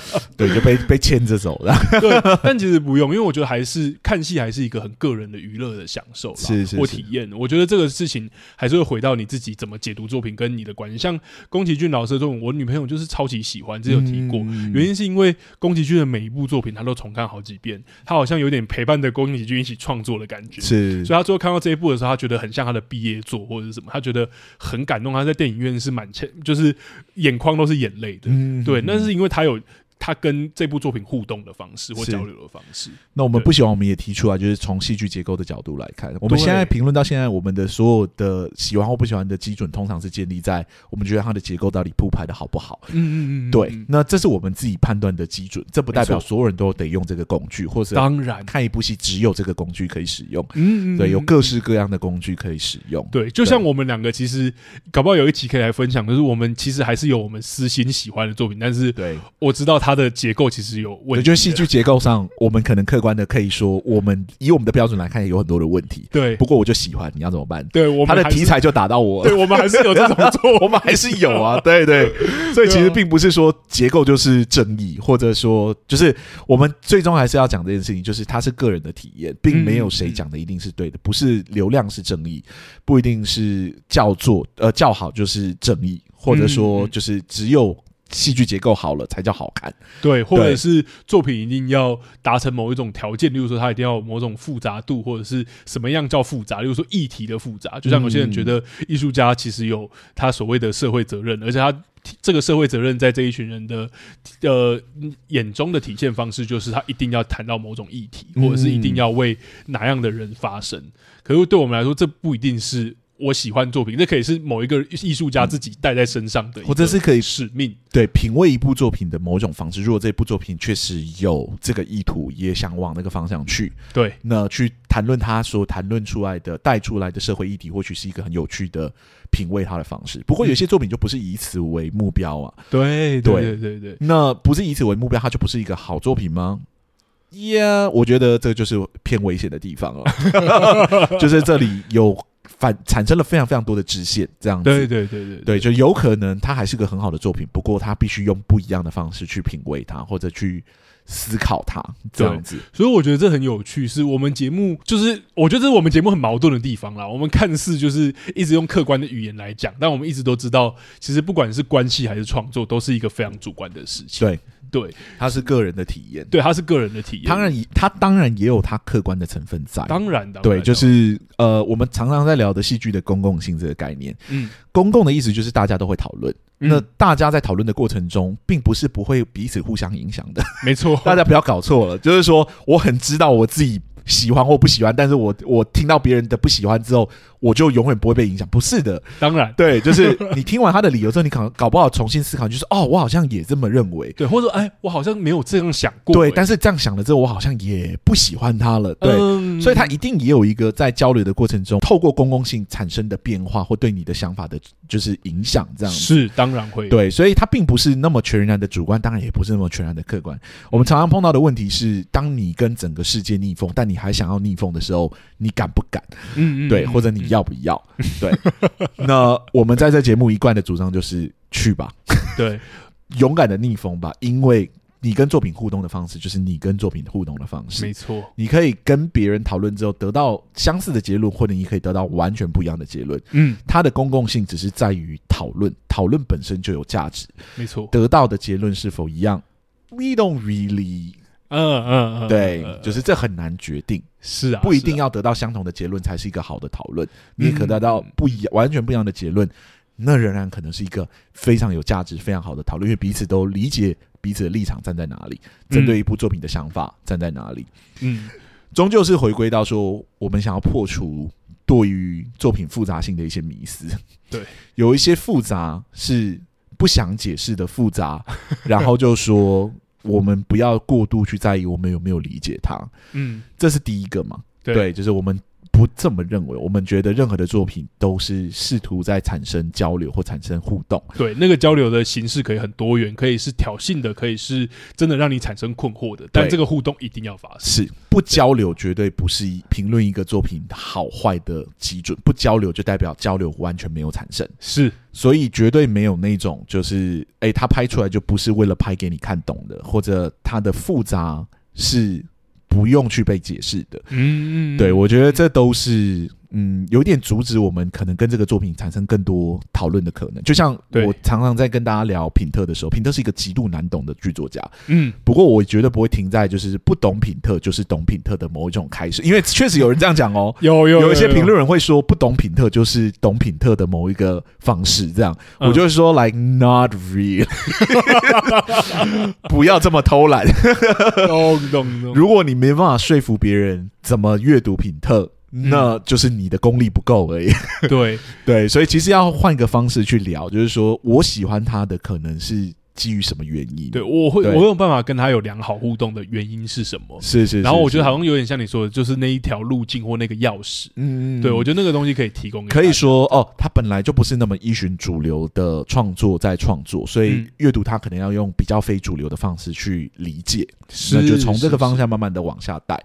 <laughs> 对，就被。被牵着走了，<laughs> 对，但其实不用，因为我觉得还是看戏还是一个很个人的娱乐的享受，是是或体验。我觉得这个事情还是会回到你自己怎么解读作品跟你的关系。像宫崎骏老师的这种，我女朋友就是超级喜欢，这有提过，原因是因为宫崎骏的每一部作品她都重看好几遍，她好像有点陪伴着宫崎骏一起创作的感觉，是。所以她最后看到这一部的时候，她觉得很像她的毕业作或者是什么，她觉得很感动。她在电影院是满腔，就是眼眶都是眼泪的，对。那是因为她有。他跟这部作品互动的方式或交流的方式，那我们不喜欢，我们也提出来，就是从戏剧结构的角度来看，我们现在评论到现在，我们的所有的喜欢或不喜欢的基准，通常是建立在我们觉得它的结构到底铺排的好不好。嗯嗯嗯，对。那这是我们自己判断的基准，这不代表所有人都得用这个工具，或者当然看一部戏只有这个工具可以使用。嗯嗯，对，有各式各样的工具可以使用。对，就像我们两个其实搞不好有一期可以来分享，就是我们其实还是有我们私心喜欢的作品，但是对我知道它的结构其实。有问题，我觉得戏剧结构上，我们可能客观的可以说，我们以我们的标准来看，有很多的问题。对，不过我就喜欢，你要怎么办？对，我们他的题材就打到我。对，我们还是有这种 <laughs> 做，我们还是有啊。对对，所以其实并不是说结构就是正义，或者说就是我们最终还是要讲这件事情，就是它是个人的体验，并没有谁讲的一定是对的，不是流量是正义，不一定是叫做呃叫好就是正义，或者说就是只有。戏剧结构好了才叫好看，对，或者是作品一定要达成某一种条件，例如说它一定要有某种复杂度，或者是什么样叫复杂，例如说议题的复杂。就像有些人觉得艺术家其实有他所谓的社会责任，而且他这个社会责任在这一群人的呃眼中的体现方式，就是他一定要谈到某种议题，或者是一定要为哪样的人发声。可是对我们来说，这不一定是。我喜欢作品，这可以是某一个艺术家自己带在身上的，或者是可以使命。对，品味一部作品的某种方式。如果这部作品确实有这个意图，也想往那个方向去，对，那去谈论他所谈论出来的、带出来的社会议题，或许是一个很有趣的品味他的方式。不过，有些作品就不是以此为目标啊。对，对，对，对，对。那不是以此为目标，它就不是一个好作品吗？呀，我觉得这就是偏危险的地方了。<laughs> 就是这里有。反产生了非常非常多的支线，这样子，对对对对对，对，就有可能它还是个很好的作品，不过它必须用不一样的方式去品味它，或者去思考它这样子。所以我觉得这很有趣，是我们节目就是我觉得这是我们节目很矛盾的地方啦。我们看似就是一直用客观的语言来讲，但我们一直都知道，其实不管是关系还是创作，都是一个非常主观的事情。对。对，它是个人的体验。对，它是个人的体验。当然，他当然也有他客观的成分在。当然的，对，就是呃，我们常常在聊的戏剧的公共性这个概念。嗯，公共的意思就是大家都会讨论。嗯、那大家在讨论的过程中，并不是不会彼此互相影响的。<laughs> 没错，<laughs> 大家不要搞错了。就是说，我很知道我自己喜欢或不喜欢，但是我我听到别人的不喜欢之后。我就永远不会被影响，不是的，当然，对，就是你听完他的理由之后，你可能搞不好重新思考，就是哦，我好像也这么认为，对，或者说，哎，我好像没有这样想过，对，但是这样想了之后，我好像也不喜欢他了，对，嗯、所以他一定也有一个在交流的过程中，透过公共性产生的变化，或对你的想法的，就是影响，这样子。是当然会，对，所以他并不是那么全然的主观，当然也不是那么全然的客观。我们常常碰到的问题是，当你跟整个世界逆风，但你还想要逆风的时候，你敢不敢？嗯嗯，对，或者你要不要？嗯 <laughs> 对，那我们在这节目一贯的主张就是去吧，<laughs> 对，勇敢的逆风吧，因为你跟作品互动的方式就是你跟作品互动的方式，没错，你可以跟别人讨论之后得到相似的结论，或者你可以得到完全不一样的结论，嗯，它的公共性只是在于讨论，讨论本身就有价值，没错，得到的结论是否一样，We don't really。嗯嗯嗯，对，就是这很难决定，是啊，不一定要得到相同的结论才是一个好的讨论，你也可得到不一样、完全不一样的结论，那仍然可能是一个非常有价值、非常好的讨论，因为彼此都理解彼此的立场站在哪里，针对一部作品的想法站在哪里，嗯，终究是回归到说，我们想要破除对于作品复杂性的一些迷思，对，有一些复杂是不想解释的复杂，然后就说。我们不要过度去在意我们有没有理解他，嗯，这是第一个嘛，对，对，就是我们。不这么认为，我们觉得任何的作品都是试图在产生交流或产生互动。对，那个交流的形式可以很多元，可以是挑衅的，可以是真的让你产生困惑的。但这个互动一定要发生。是，不交流绝对不是评论一个作品好坏的基准。不交流就代表交流完全没有产生。是，所以绝对没有那种就是，哎，他拍出来就不是为了拍给你看懂的，或者他的复杂是。不用去被解释的，嗯，对，我觉得这都是。嗯，有点阻止我们可能跟这个作品产生更多讨论的可能。就像我常常在跟大家聊品特的时候，品特是一个极度难懂的剧作家。嗯，不过我绝对不会停在就是不懂品特就是懂品特的某一种开始，因为确实有人这样讲哦。<laughs> 有有有一些评论人会说不懂品特就是懂品特的某一个方式，这样我就会说 like not real，<laughs> 不要这么偷懒。<laughs> 如果你没办法说服别人怎么阅读品特。那就是你的功力不够而已。对 <laughs> 对，所以其实要换一个方式去聊，就是说我喜欢他的可能是。基于什么原因？对，我会，我有办法跟他有良好互动的原因是什么？是是，然后我觉得好像有点像你说的，就是那一条路径或那个钥匙。嗯，对，我觉得那个东西可以提供。可以说哦，他本来就不是那么依循主流的创作在创作，所以阅读他可能要用比较非主流的方式去理解。是那就从这个方向慢慢的往下带。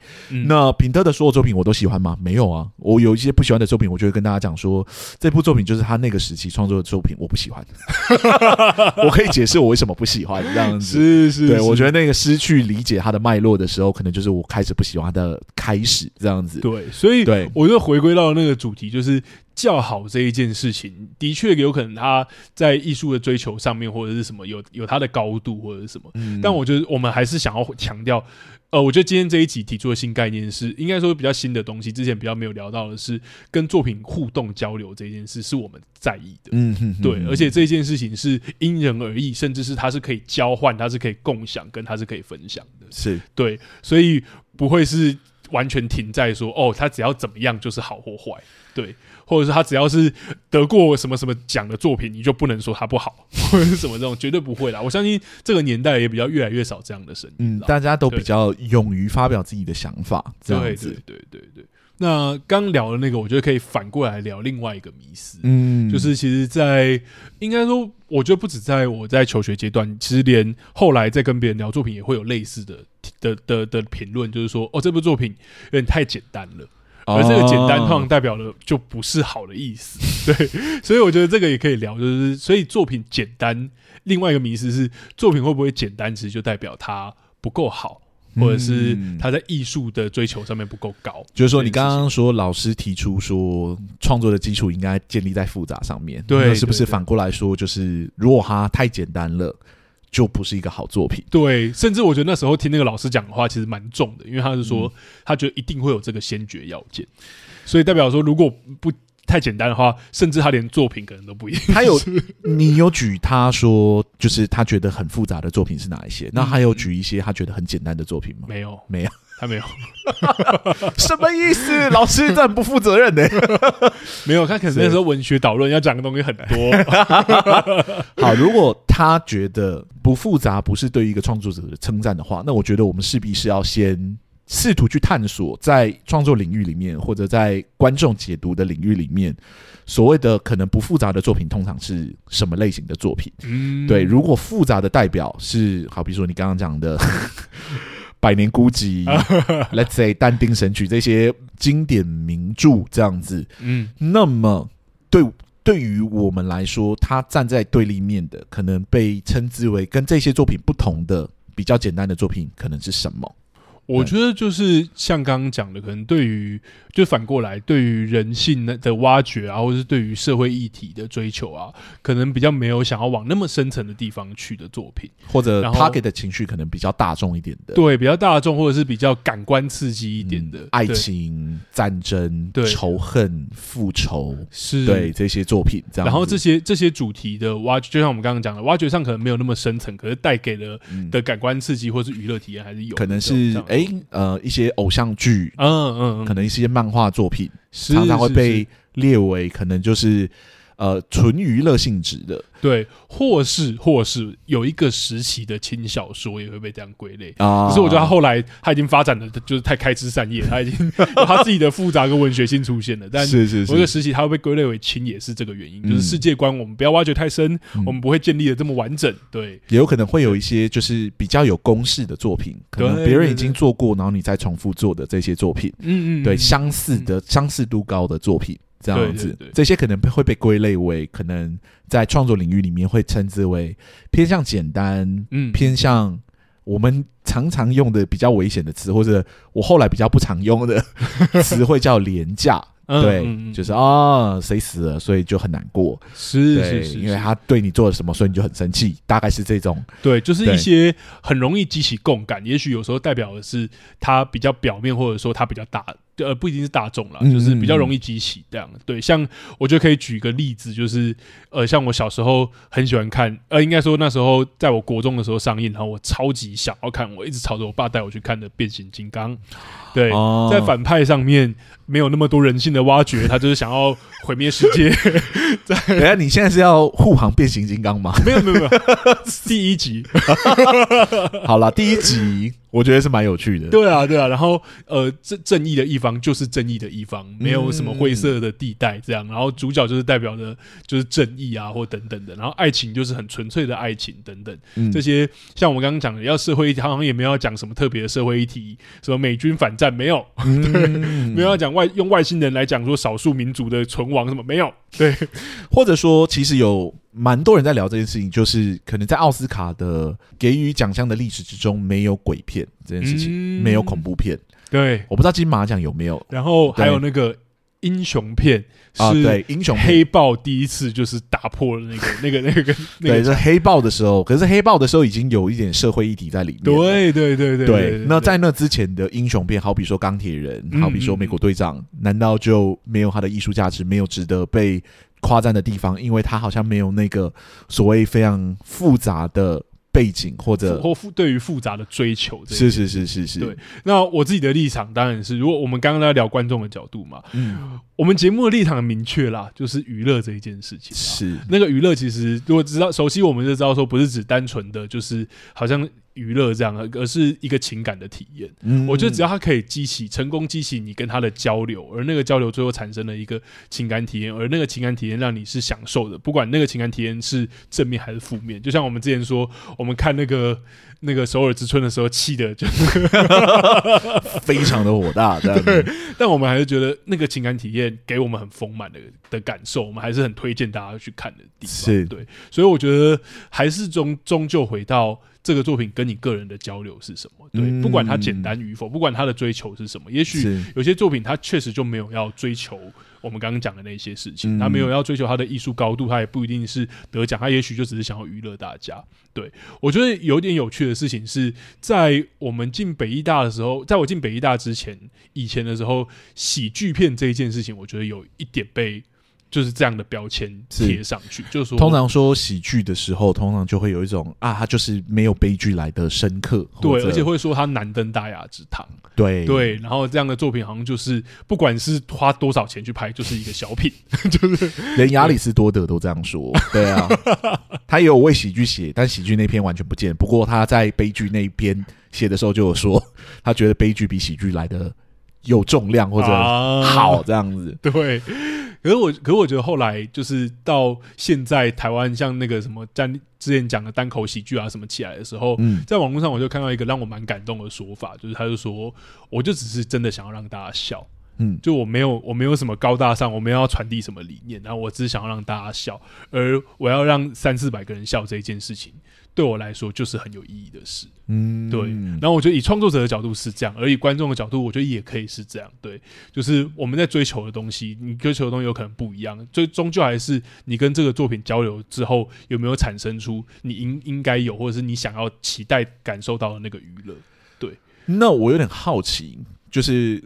那品特的所有作品我都喜欢吗？没有啊，我有一些不喜欢的作品，我就会跟大家讲说，这部作品就是他那个时期创作的作品，我不喜欢。<laughs> <laughs> 我可以解释我。为什么不喜欢这样子？是是，对，我觉得那个失去理解它的脉络的时候，可能就是我开始不喜欢它的开始这样子。对，所以对，我就回归到那个主题，就是叫好这一件事情，的确有可能他在艺术的追求上面，或者是什么有有他的高度，或者是什么。嗯，但我觉得我们还是想要强调。呃，我觉得今天这一集提出的新概念是，应该说比较新的东西，之前比较没有聊到的是跟作品互动交流这件事，是我们在意的。嗯哼，对，而且这件事情是因人而异，甚至是它是可以交换，它是可以共享，跟它是可以分享的。是对，所以不会是完全停在说，哦，它只要怎么样就是好或坏。对。或者是他只要是得过什么什么奖的作品，你就不能说他不好，<laughs> 或者是什么这种，绝对不会啦。我相信这个年代也比较越来越少这样的声音，嗯，大家都比较勇于发表自己的想法，这样子。对对对对对。那刚聊的那个，我觉得可以反过来聊另外一个迷思，嗯，就是其实，在应该说，我觉得不止在我在求学阶段，其实连后来在跟别人聊作品，也会有类似的的的的评论，就是说，哦，这部作品有点太简单了。而这个简单，通常代表的就不是好的意思，<laughs> 对，所以我觉得这个也可以聊，就是所以作品简单，另外一个迷思是作品会不会简单，其实就代表它不够好。或者是他在艺术的追求上面不够高，就是说，你刚刚说老师提出说创作的基础应该建立在复杂上面，对，是不是反过来说，就是如果它太简单了，就不是一个好作品？对，甚至我觉得那时候听那个老师讲的话其实蛮重的，因为他是说他觉得一定会有这个先决要件，所以代表说如果不。太简单的话，甚至他连作品可能都不一样。他有，<laughs> 你有举他说，就是他觉得很复杂的作品是哪一些？那还有举一些他觉得很简单的作品吗？没有，没有，他没有。<laughs> 什么意思？老师这很不负责任呢？<laughs> 没有，他可能那时候文学导论要讲的东西很多。<laughs> 好，如果他觉得不复杂不是对一个创作者的称赞的话，那我觉得我们势必是要先。试图去探索，在创作领域里面，或者在观众解读的领域里面，所谓的可能不复杂的作品，通常是什么类型的作品？嗯，对。如果复杂的代表是，好比说你刚刚讲的《百年孤寂》，<laughs> Let's say《但丁神曲》这些经典名著这样子，嗯，那么对对于我们来说，他站在对立面的，可能被称之为跟这些作品不同的比较简单的作品，可能是什么？我觉得就是像刚刚讲的，可能对于就反过来，对于人性的挖掘啊，或者是对于社会议题的追求啊，可能比较没有想要往那么深层的地方去的作品，或者他给的情绪可能比较大众一点的，对，比较大众或者是比较感官刺激一点的，嗯、爱情、战争、对仇恨、复仇，是对这些作品这样。然后这些这些主题的挖掘，就像我们刚刚讲的，挖掘上可能没有那么深层，可是带给了的感官刺激或是娱乐体验还是有，可能是。哎、欸，呃，一些偶像剧，嗯嗯，嗯可能一些漫画作品，是常常会被列为可能就是。呃，纯娱乐性质的，对，或是或是有一个时期的轻小说也会被这样归类啊。可是我觉得他后来他已经发展的就是太开枝散叶，他已经 <laughs> 有他自己的复杂跟文学性出现了。但是是是，某个时期他会被归类为轻，也是这个原因，就是世界观我们不要挖掘太深，我们不会建立的这么完整。对，也有可能会有一些就是比较有公式的作品，可能别人已经做过，然后你再重复做的这些作品，嗯嗯，对，相似的相似度高的作品。这样子，对对对，这些可能会被归类为可能在创作领域里面会称之为偏向简单，嗯，偏向我们常常用的比较危险的词，或者我后来比较不常用的词汇叫廉价。<laughs> 对，嗯、就是啊，谁死了，所以就很难过。是是是，因为他对你做了什么，所以你就很生气。大概是这种。对，就是一些很容易激起共感。也许有时候代表的是他比较表面，或者说他比较大，呃，不一定是大众啦，就是比较容易激起这样。对，像我觉得可以举个例子，就是呃，像我小时候很喜欢看，呃，应该说那时候在我国中的时候上映，然后我超级想要看，我一直吵着我爸带我去看的《变形金刚》。对，哦、在反派上面没有那么多人性的挖掘，他就是想要毁灭世界。在 <laughs> 等下，你现在是要护航变形金刚吗？<laughs> 没有没有没有，第一集。<laughs> 好了，第一集。我觉得是蛮有趣的，对啊，对啊，然后呃，正正义的一方就是正义的一方，没有什么灰色的地带这样，然后主角就是代表的就是正义啊，或等等的，然后爱情就是很纯粹的爱情等等，这些像我们刚刚讲的，要社会议题，好像也没有要讲什么特别的社会议题，什么美军反战没有，对，没有要讲外用外星人来讲说少数民族的存亡什么没有，<laughs> 对，或者说其实有。蛮多人在聊这件事情，就是可能在奥斯卡的给予奖项的历史之中，没有鬼片这件事情，嗯、没有恐怖片。对，我不知道金马奖有没有。然后还有那个英雄片啊，对，英雄黑豹第一次就是打破了那个那个 <laughs> 那个，<laughs> 对，是黑豹的时候。可是黑豹的时候已经有一点社会议题在里面。对对对对对。那在那之前的英雄片，好比说钢铁人，好比说美国队长，难道就没有他的艺术价值，没有值得被？夸赞的地方，因为他好像没有那个所谓非常复杂的背景，或者或复对于复杂的追求。是是是是是。对，那我自己的立场当然是，如果我们刚刚在聊观众的角度嘛，嗯，我们节目的立场很明确啦，就是娱乐这一件事情。是那个娱乐，其实如果知道熟悉，我们就知道说，不是指单纯的就是好像。娱乐这样，而是一个情感的体验。嗯，我觉得只要它可以激起成功激起你跟他的交流，而那个交流最后产生了一个情感体验，而那个情感体验让你是享受的，不管那个情感体验是正面还是负面。就像我们之前说，我们看那个那个首尔之春的时候，气的就 <laughs> 非常的火大，对。但我们还是觉得那个情感体验给我们很丰满的的感受，我们还是很推荐大家去看的地方。是对，所以我觉得还是终终究回到。这个作品跟你个人的交流是什么？对，嗯、不管它简单与否，不管它的追求是什么，也许有些作品它确实就没有要追求我们刚刚讲的那些事情，它没有要追求它的艺术高度，它也不一定是得奖，它也许就只是想要娱乐大家。对，我觉得有点有趣的事情是在我们进北艺大的时候，在我进北艺大之前，以前的时候，喜剧片这一件事情，我觉得有一点被。就是这样的标签贴上去，是就是说，通常说喜剧的时候，通常就会有一种啊，他就是没有悲剧来的深刻，对，而且会说他难登大雅之堂，对对，然后这样的作品好像就是不管是花多少钱去拍，就是一个小品，<laughs> 就是连亚里斯多德都这样说，对啊，<laughs> 他也有为喜剧写，但喜剧那篇完全不见，不过他在悲剧那一篇写的时候就有说，他觉得悲剧比喜剧来的有重量或者好这样子，啊、对。可是我，可是我觉得后来就是到现在，台湾像那个什么，在之前讲的单口喜剧啊什么起来的时候，嗯，在网络上我就看到一个让我蛮感动的说法，就是他就说，我就只是真的想要让大家笑，嗯，就我没有我没有什么高大上，我没有要传递什么理念，然后我只是想要让大家笑，而我要让三四百个人笑这一件事情。对我来说就是很有意义的事，嗯，对。然后我觉得以创作者的角度是这样，而以观众的角度，我觉得也可以是这样。对，就是我们在追求的东西，你追求的东西有可能不一样，最终究还是你跟这个作品交流之后，有没有产生出你应应该有，或者是你想要期待感受到的那个娱乐。对。那我有点好奇，就是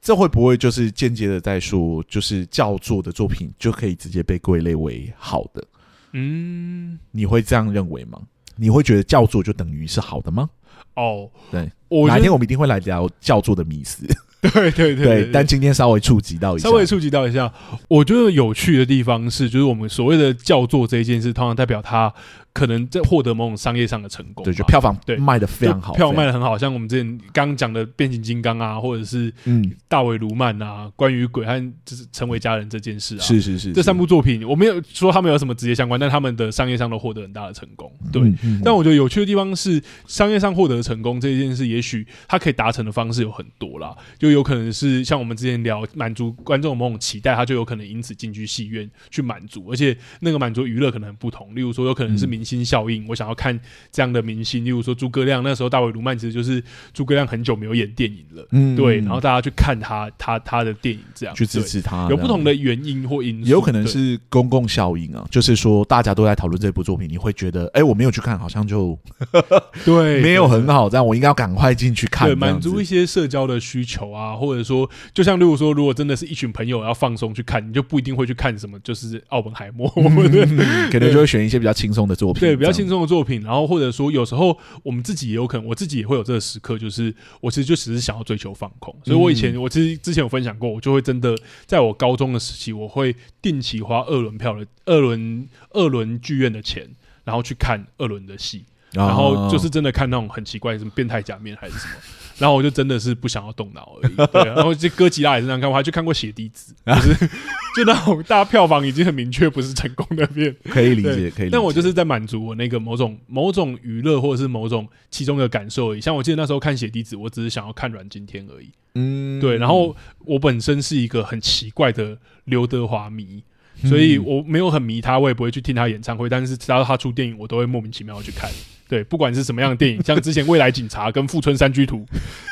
这会不会就是间接的在说，就是叫座的作品就可以直接被归类为好的？嗯，你会这样认为吗？你会觉得叫座就等于是好的吗？哦，对，哪一天我们一定会来聊叫座的迷思。<laughs> 对对对，但今天稍微触及到一下，稍微触及到一下。我觉得有趣的地方是，就是我们所谓的叫座这一件事，通常代表它。可能在获得某种商业上的成功，对，就票房对。卖的非常好，票房卖的很好，像我们之前刚讲的变形金刚啊，或者是嗯大卫卢曼啊，关于鬼和就是成为家人这件事啊，是是是，这三部作品我没有说他们有什么直接相关，但他们的商业上都获得很大的成功，对。但我觉得有趣的地方是，商业上获得成功这件事，也许它可以达成的方式有很多啦，就有可能是像我们之前聊满足观众某种期待，他就有可能因此进去戏院去满足，而且那个满足娱乐可能很不同，例如说有可能是明。明星效应，我想要看这样的明星，例如说诸葛亮。那时候大卫卢曼其实就是诸葛亮很久没有演电影了，嗯，对。然后大家去看他他他的电影，这样去支持他，有不同的原因或因素，有可能是公共效应啊。就是说大家都在讨论这部作品，你会觉得，哎，我没有去看，好像就 <laughs> 对，没有很好。这样我应该要赶快进去看，对，满足一些社交的需求啊，或者说，就像例如说，如果真的是一群朋友要放松去看，你就不一定会去看什么，就是奥本海默，<laughs> 可能就会选一些比较轻松的作品，对，比较轻松的。作品，然后或者说有时候我们自己也有可能，我自己也会有这个时刻，就是我其实就只是想要追求放空。所以我以前我其实之前有分享过，我就会真的在我高中的时期，我会定期花二轮票的二轮二轮剧院的钱，然后去看二轮的戏，然后就是真的看那种很奇怪什么变态假面还是什么。然后我就真的是不想要动脑而已，对。然后这哥吉拉也是这样看，我还去看过血滴子，就是就那种大票房已经很明确不是成功的片，可以理解，可以理解。但我就是在满足我那个某种某种娱乐或者是某种其中的感受而已。像我记得那时候看血滴子，我只是想要看阮经天而已，嗯，对。然后我本身是一个很奇怪的刘德华迷，所以我没有很迷他，我也不会去听他演唱会。但是只要他出电影，我都会莫名其妙去看。对，不管是什么样的电影，像之前《未来警察》跟《富春山居图》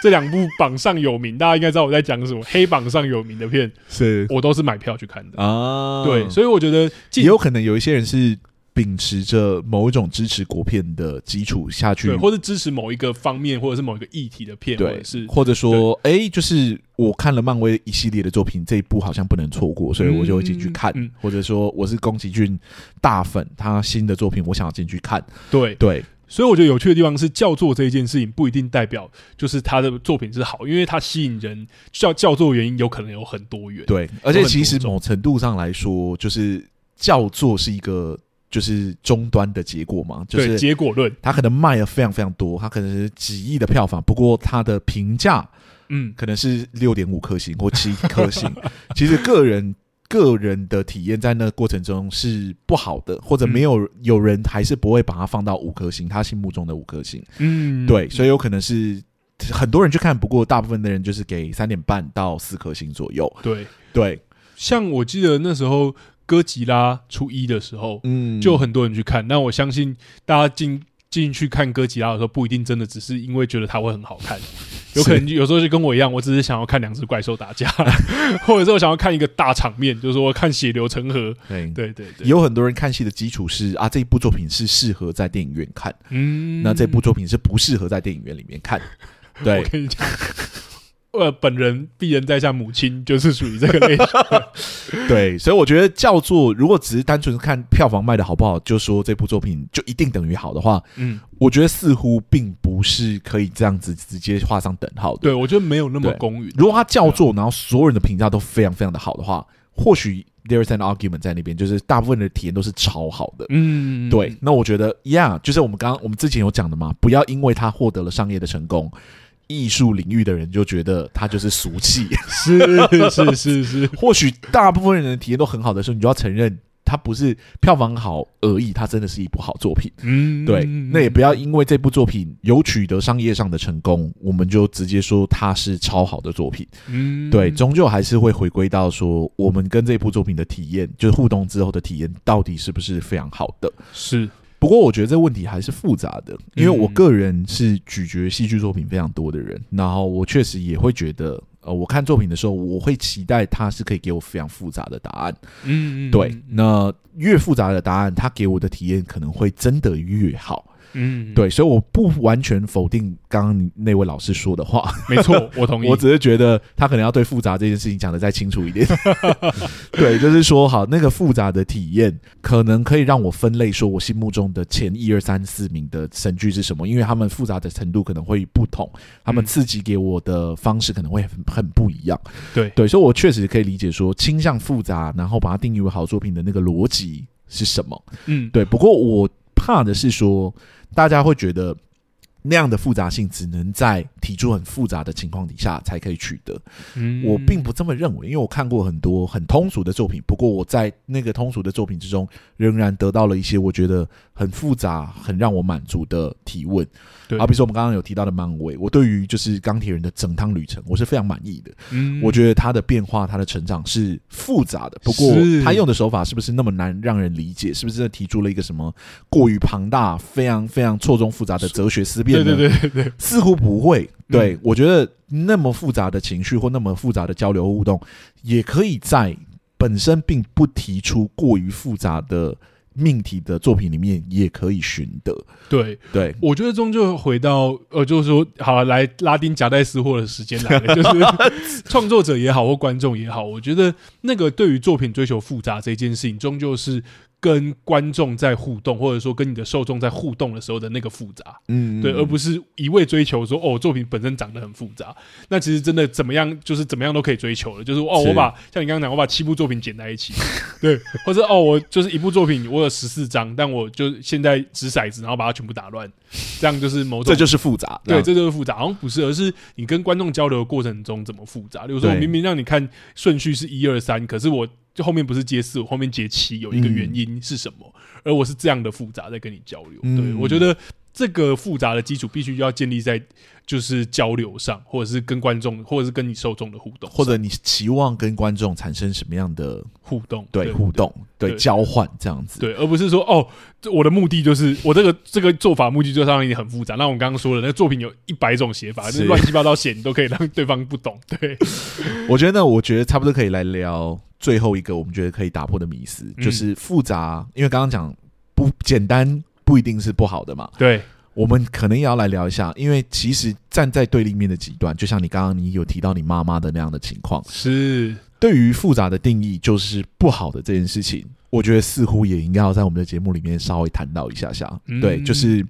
这两部榜上有名，大家应该知道我在讲什么。黑榜上有名的片，是我都是买票去看的啊。对，所以我觉得也有可能有一些人是秉持着某一种支持国片的基础下去，或者支持某一个方面，或者是某一个议题的片，对，是或者说，哎，就是我看了漫威一系列的作品，这一部好像不能错过，所以我就会进去看。嗯嗯、或者说，我是宫崎骏大粉，他新的作品我想要进去看。对对。所以我觉得有趣的地方是，叫做这一件事情不一定代表就是他的作品是好，因为他吸引人叫叫座原因有可能有很多元。对，而且其实某程度上来说，就是叫做是一个就是终端的结果嘛，就是结果论。他可能卖了非常非常多，他可能是几亿的票房，不过他的评价嗯可能是六点五颗星或七颗星。其实个人。个人的体验在那个过程中是不好的，或者没有有人还是不会把它放到五颗星，他心目中的五颗星。嗯，对，所以有可能是很多人去看，不过大部分的人就是给三点半到四颗星左右。对对，像我记得那时候哥吉拉初一的时候，嗯，就很多人去看。那我相信大家进进去看哥吉拉的时候，不一定真的只是因为觉得它会很好看，有可能有时候就跟我一样，我只是想要看两只怪兽打架，<laughs> 或者是我想要看一个大场面，就是说看血流成河。对对对对，有很多人看戏的基础是啊，这一部作品是适合在电影院看，嗯，那这部作品是不适合在电影院里面看。对，我跟你讲。呃，本人鄙人在下，母亲就是属于这个类型。<laughs> 对，所以我觉得叫做，如果只是单纯看票房卖的好不好，就说这部作品就一定等于好的话，嗯，我觉得似乎并不是可以这样子直接画上等号的。对，我觉得没有那么公允。如果它叫做，然后所有人的评价都非常非常的好的话，或许 there is an argument 在那边，就是大部分的体验都是超好的。嗯，对。那我觉得，Yeah，就是我们刚刚我们之前有讲的嘛，不要因为它获得了商业的成功。艺术领域的人就觉得他就是俗气，是是是是。<laughs> 或许大部分人的体验都很好的时候，你就要承认他不是票房好而已，他真的是一部好作品。嗯，对。那也不要因为这部作品有取得商业上的成功，我们就直接说它是超好的作品。嗯，对，终究还是会回归到说，我们跟这部作品的体验，就是互动之后的体验，到底是不是非常好的？是。不过我觉得这问题还是复杂的，因为我个人是咀嚼戏剧作品非常多的人，然后我确实也会觉得，呃，我看作品的时候，我会期待它是可以给我非常复杂的答案。嗯，对，那越复杂的答案，它给我的体验可能会真的越好。嗯，对，所以我不完全否定刚刚那位老师说的话。<laughs> 没错，<laughs> 我同意。我只是觉得他可能要对复杂这件事情讲的再清楚一点。<laughs> 对，就是说，好，那个复杂的体验可能可以让我分类，说我心目中的前一二三四名的神剧是什么？因为他们复杂的程度可能会不同，他们刺激给我的方式可能会很很不一样。对对，所以我确实可以理解说，倾向复杂，然后把它定义为好作品的那个逻辑是什么。嗯，对。不过我怕的是说。大家会觉得那样的复杂性只能在提出很复杂的情况底下才可以取得。嗯，我并不这么认为，因为我看过很多很通俗的作品，不过我在那个通俗的作品之中，仍然得到了一些我觉得很复杂、很让我满足的提问。好，比如说我们刚刚有提到的漫威，我对于就是钢铁人的整趟旅程，我是非常满意的。嗯，我觉得他的变化、他的成长是复杂的，不过他用的手法是不是那么难让人理解？是不是提出了一个什么过于庞大、非常非常错综复杂的哲学思辨呢？对对对对对，似乎不会。对，我觉得那么复杂的情绪或那么复杂的交流互动，也可以在本身并不提出过于复杂的。命题的作品里面也可以寻得，对对，我觉得终究回到呃，就是说，好了，来拉丁夹带私货的时间来了，<laughs> 就是创作者也好或观众也好，我觉得那个对于作品追求复杂这件事情，终究是。跟观众在互动，或者说跟你的受众在互动的时候的那个复杂，嗯，对，而不是一味追求说哦，作品本身长得很复杂。那其实真的怎么样，就是怎么样都可以追求的，就是哦，我把像你刚刚讲，我把七部作品剪在一起，<laughs> 对，或者哦，我就是一部作品，我有十四张，但我就现在掷骰子，然后把它全部打乱，这样就是某种，这就是复杂，对，这就是复杂，好像不是，而是你跟观众交流的过程中怎么复杂。比如说，我明明让你看顺序是一二三，可是我。就后面不是接四，我后面接七，有一个原因是什么？嗯、而我是这样的复杂在跟你交流。嗯、对，我觉得这个复杂的基础必须要建立在就是交流上，或者是跟观众，或者是跟你受众的互动，或者你期望跟观众产生什么样的互动？对，互动，对，交换这样子。对，而不是说哦，我的目的就是我这个这个做法目的就是让你很复杂。那我们刚刚说的那个作品有一百种写法，就是乱七八糟写，你都可以让对方不懂。对，<laughs> 我觉得呢，我觉得差不多可以来聊。最后一个我们觉得可以打破的迷思，就是复杂，因为刚刚讲不简单不一定是不好的嘛。对，我们可能也要来聊一下，因为其实站在对立面的极端，就像你刚刚你有提到你妈妈的那样的情况，是对于复杂的定义就是不好的这件事情，我觉得似乎也应该要在我们的节目里面稍微谈到一下下。对，就是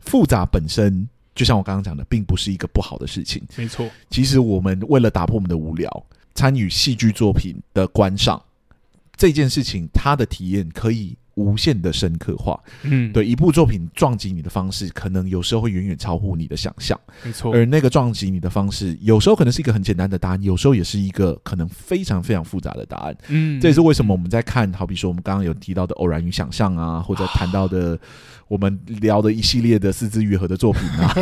复杂本身，就像我刚刚讲的，并不是一个不好的事情。没错，其实我们为了打破我们的无聊。参与戏剧作品的观赏这件事情，他的体验可以无限的深刻化。嗯，对，一部作品撞击你的方式，可能有时候会远远超乎你的想象。没错，而那个撞击你的方式，有时候可能是一个很简单的答案，有时候也是一个可能非常非常复杂的答案。嗯，这也是为什么我们在看，好比说我们刚刚有提到的《偶然与想象》啊，<sighs> 或者谈到的我们聊的一系列的四字愈合的作品啊，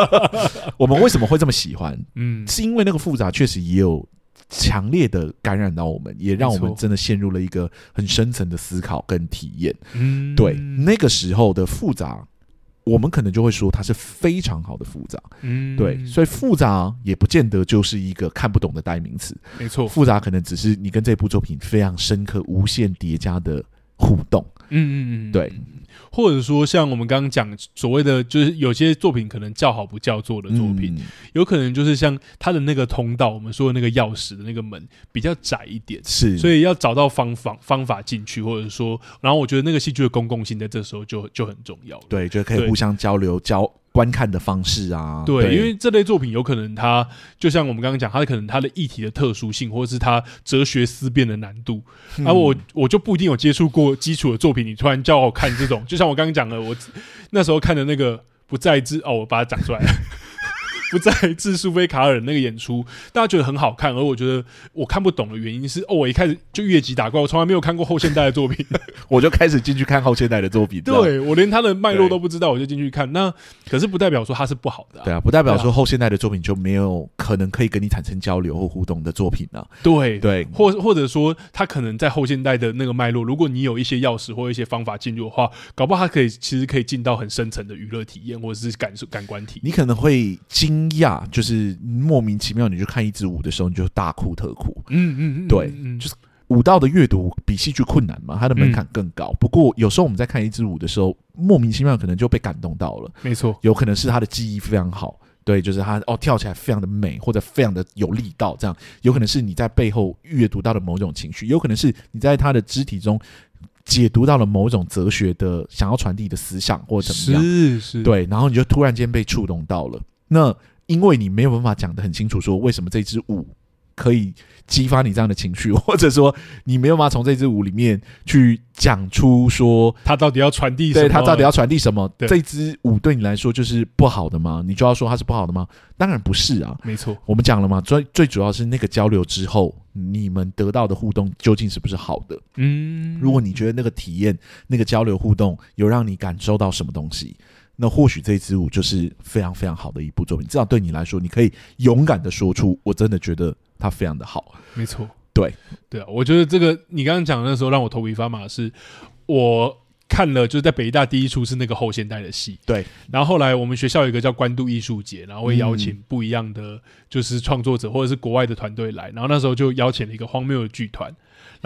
<laughs> 我们为什么会这么喜欢？嗯，是因为那个复杂确实也有。强烈的感染到我们，也让我们真的陷入了一个很深层的思考跟体验。嗯，对，那个时候的复杂，我们可能就会说它是非常好的复杂。嗯，对，所以复杂也不见得就是一个看不懂的代名词。没错，复杂可能只是你跟这部作品非常深刻、无限叠加的互动。嗯嗯嗯，对。或者说，像我们刚刚讲所谓的，就是有些作品可能叫好不叫座的作品，嗯、有可能就是像它的那个通道，我们说的那个钥匙的那个门比较窄一点，是，所以要找到方法方法进去，或者说，然后我觉得那个戏剧的公共性在这时候就就很重要，对，就可以互相交流交。观看的方式啊，对，对，因为这类作品有可能它就像我们刚刚讲，它可能它的议题的特殊性，或者是它哲学思辨的难度，啊、我我就不一定有接触过基础的作品，你突然叫我看这种，就像我刚刚讲的，我那时候看的那个不在之哦，我把它讲出来了。<laughs> 不再自苏菲卡尔那个演出，大家觉得很好看，而我觉得我看不懂的原因是，哦，我一开始就越级打怪，我从来没有看过后现代的作品，<laughs> 我就开始进去看后现代的作品。对，我连他的脉络都不知道，我就进去看。那可是不代表说他是不好的、啊，对啊，不代表说后现代的作品就没有可能可以跟你产生交流或互动的作品啊。对对，或或者说他可能在后现代的那个脉络，如果你有一些钥匙或一些方法进入的话，搞不好他可以其实可以进到很深层的娱乐体验或者是感受感官体。你可能会惊讶，就是。莫名其妙，你去看一支舞的时候，你就大哭特哭。嗯嗯嗯，对，就是舞蹈的阅读比戏剧困难嘛，它的门槛更高。不过有时候我们在看一支舞的时候，莫名其妙可能就被感动到了。没错，有可能是他的记忆非常好，对，就是他哦跳起来非常的美，或者非常的有力道，这样有可能是你在背后阅读到的某种情绪，有可能是你在他的肢体中解读到了某种哲学的想要传递的思想，或者怎么样，是是，对，然后你就突然间被触动到了。那因为你没有办法讲得很清楚，说为什么这支舞可以激发你这样的情绪，或者说你没有办法从这支舞里面去讲出说他到底要传递什么？对，他到底要传递什么？这支舞对你来说就是不好的吗？你就要说它是不好的吗？当然不是啊，没错，我们讲了嘛，最最主要是那个交流之后，你们得到的互动究竟是不是好的？嗯，如果你觉得那个体验、那个交流互动有让你感受到什么东西？那或许这支舞就是非常非常好的一部作品，至少对你来说，你可以勇敢的说出，我真的觉得它非常的好。没错，对对啊，我觉得这个你刚刚讲的那时候让我头皮发麻的是，我看了就是在北大第一出是那个后现代的戏，对，然后后来我们学校有一个叫关渡艺术节，然后会邀请不一样的就是创作者或者是国外的团队来，然后那时候就邀请了一个荒谬的剧团。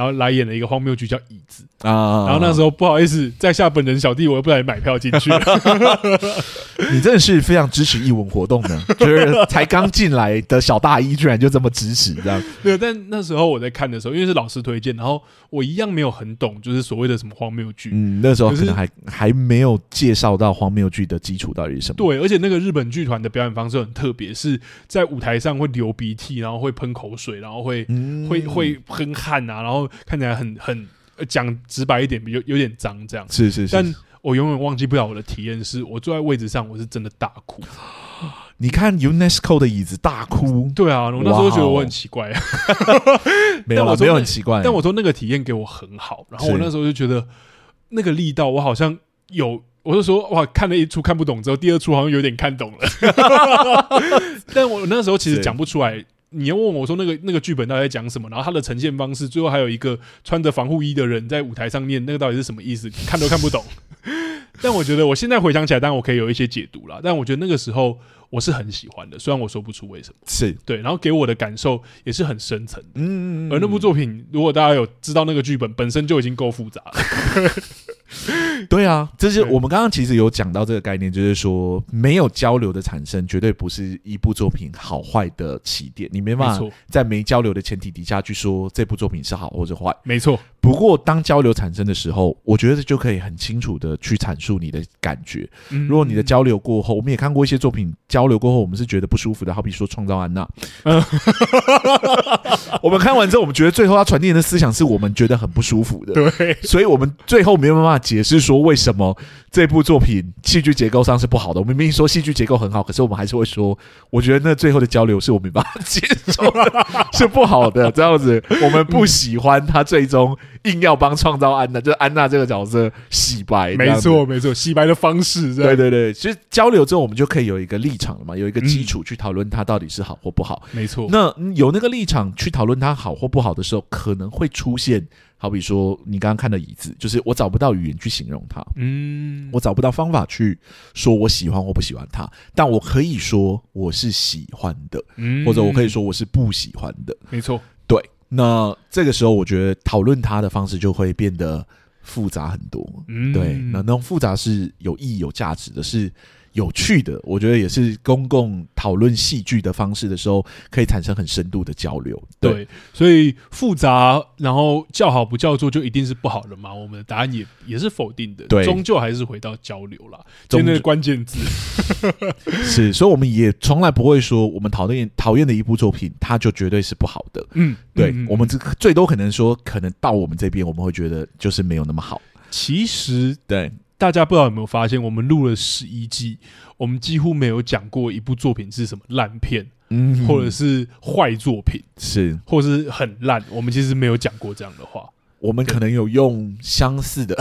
然后来演了一个荒谬剧叫《椅子》啊，然后那时候不好意思，在下本人小弟，我又不来买票进去。<laughs> 你真的是非常支持艺文活动的，<laughs> 就是才刚进来的小大一，居然就这么支持，这样。对，但那时候我在看的时候，因为是老师推荐，然后我一样没有很懂，就是所谓的什么荒谬剧。嗯，那时候可能还还没有介绍到荒谬剧的基础到底是什么。对，而且那个日本剧团的表演方式很特别，是在舞台上会流鼻涕，然后会喷口水，然后会、嗯、会会喷汗啊，然后。看起来很很讲直白一点，比较有点脏这样。是是是，但我永远忘记不了我的体验是，我坐在位置上，我是真的大哭。<gasps> 你看 UNESCO 的椅子大哭，对啊，我那时候觉得我很奇怪啊。<laughs> 没有，没有很奇怪。但我说那个体验给我很好，然后我那时候就觉得那个力道，我好像有，我就说哇，看了一出看不懂之后，第二出好像有点看懂了。<laughs> 但我那时候其实讲不出来。你要问我说那个那个剧本到底在讲什么？然后它的呈现方式，最后还有一个穿着防护衣的人在舞台上念，那个到底是什么意思？<laughs> 看都看不懂。但我觉得我现在回想起来，当然我可以有一些解读啦。但我觉得那个时候我是很喜欢的，虽然我说不出为什么。是对，然后给我的感受也是很深层。嗯，嗯，嗯，而那部作品，如果大家有知道那个剧本本身就已经够复杂了。<laughs> <laughs> 对啊，这是我们刚刚其实有讲到这个概念，就是说没有交流的产生，绝对不是一部作品好坏的起点。你没办法在没交流的前提底下去说这部作品是好或者坏。没错。不过当交流产生的时候，我觉得就可以很清楚的去阐述你的感觉。如果你的交流过后，我们也看过一些作品，交流过后我们是觉得不舒服的，好比说《创造安娜》。<laughs> 我们看完之后，我们觉得最后他传递的思想是我们觉得很不舒服的。对。所以我们最后没有办法解释说为什么这部作品戏剧结构上是不好的。我们明明说戏剧结构很好，可是我们还是会说，我觉得那最后的交流是我没办法接受的，是不好的。这样子，我们不喜欢他最终硬要帮创造安娜，就是安娜这个角色洗白。没错，没错，洗白的方式。对对对，其实交流之后，我们就可以有一个立场了嘛，有一个基础去讨论它到底是好或不好。没错，那有那个立场去讨论它好或不好的时候，可能会出现。好比说你刚刚看的椅子，就是我找不到语言去形容它，嗯，我找不到方法去说我喜欢或不喜欢它，但我可以说我是喜欢的，嗯，或者我可以说我是不喜欢的，没错，对。那这个时候，我觉得讨论它的方式就会变得复杂很多，嗯，对。那那种复杂是有意义、有价值的，是。有趣的，我觉得也是公共讨论戏剧的方式的时候，可以产生很深度的交流。对，对，所以复杂，然后叫好不叫座，就一定是不好的吗？我们的答案也也是否定的。对，终究还是回到交流啦。真的关键字 <laughs> 是，所以我们也从来不会说我们讨厌讨厌的一部作品，它就绝对是不好的。嗯，对，嗯，我们这最多可能说，可能到我们这边，我们会觉得就是没有那么好。其实，对。大家不知道有没有发现，我们录了十一季，我们几乎没有讲过一部作品是什么烂片，嗯，或者是坏作品，是，或者是很烂。我们其实没有讲过这样的话。我们可能有用相似的，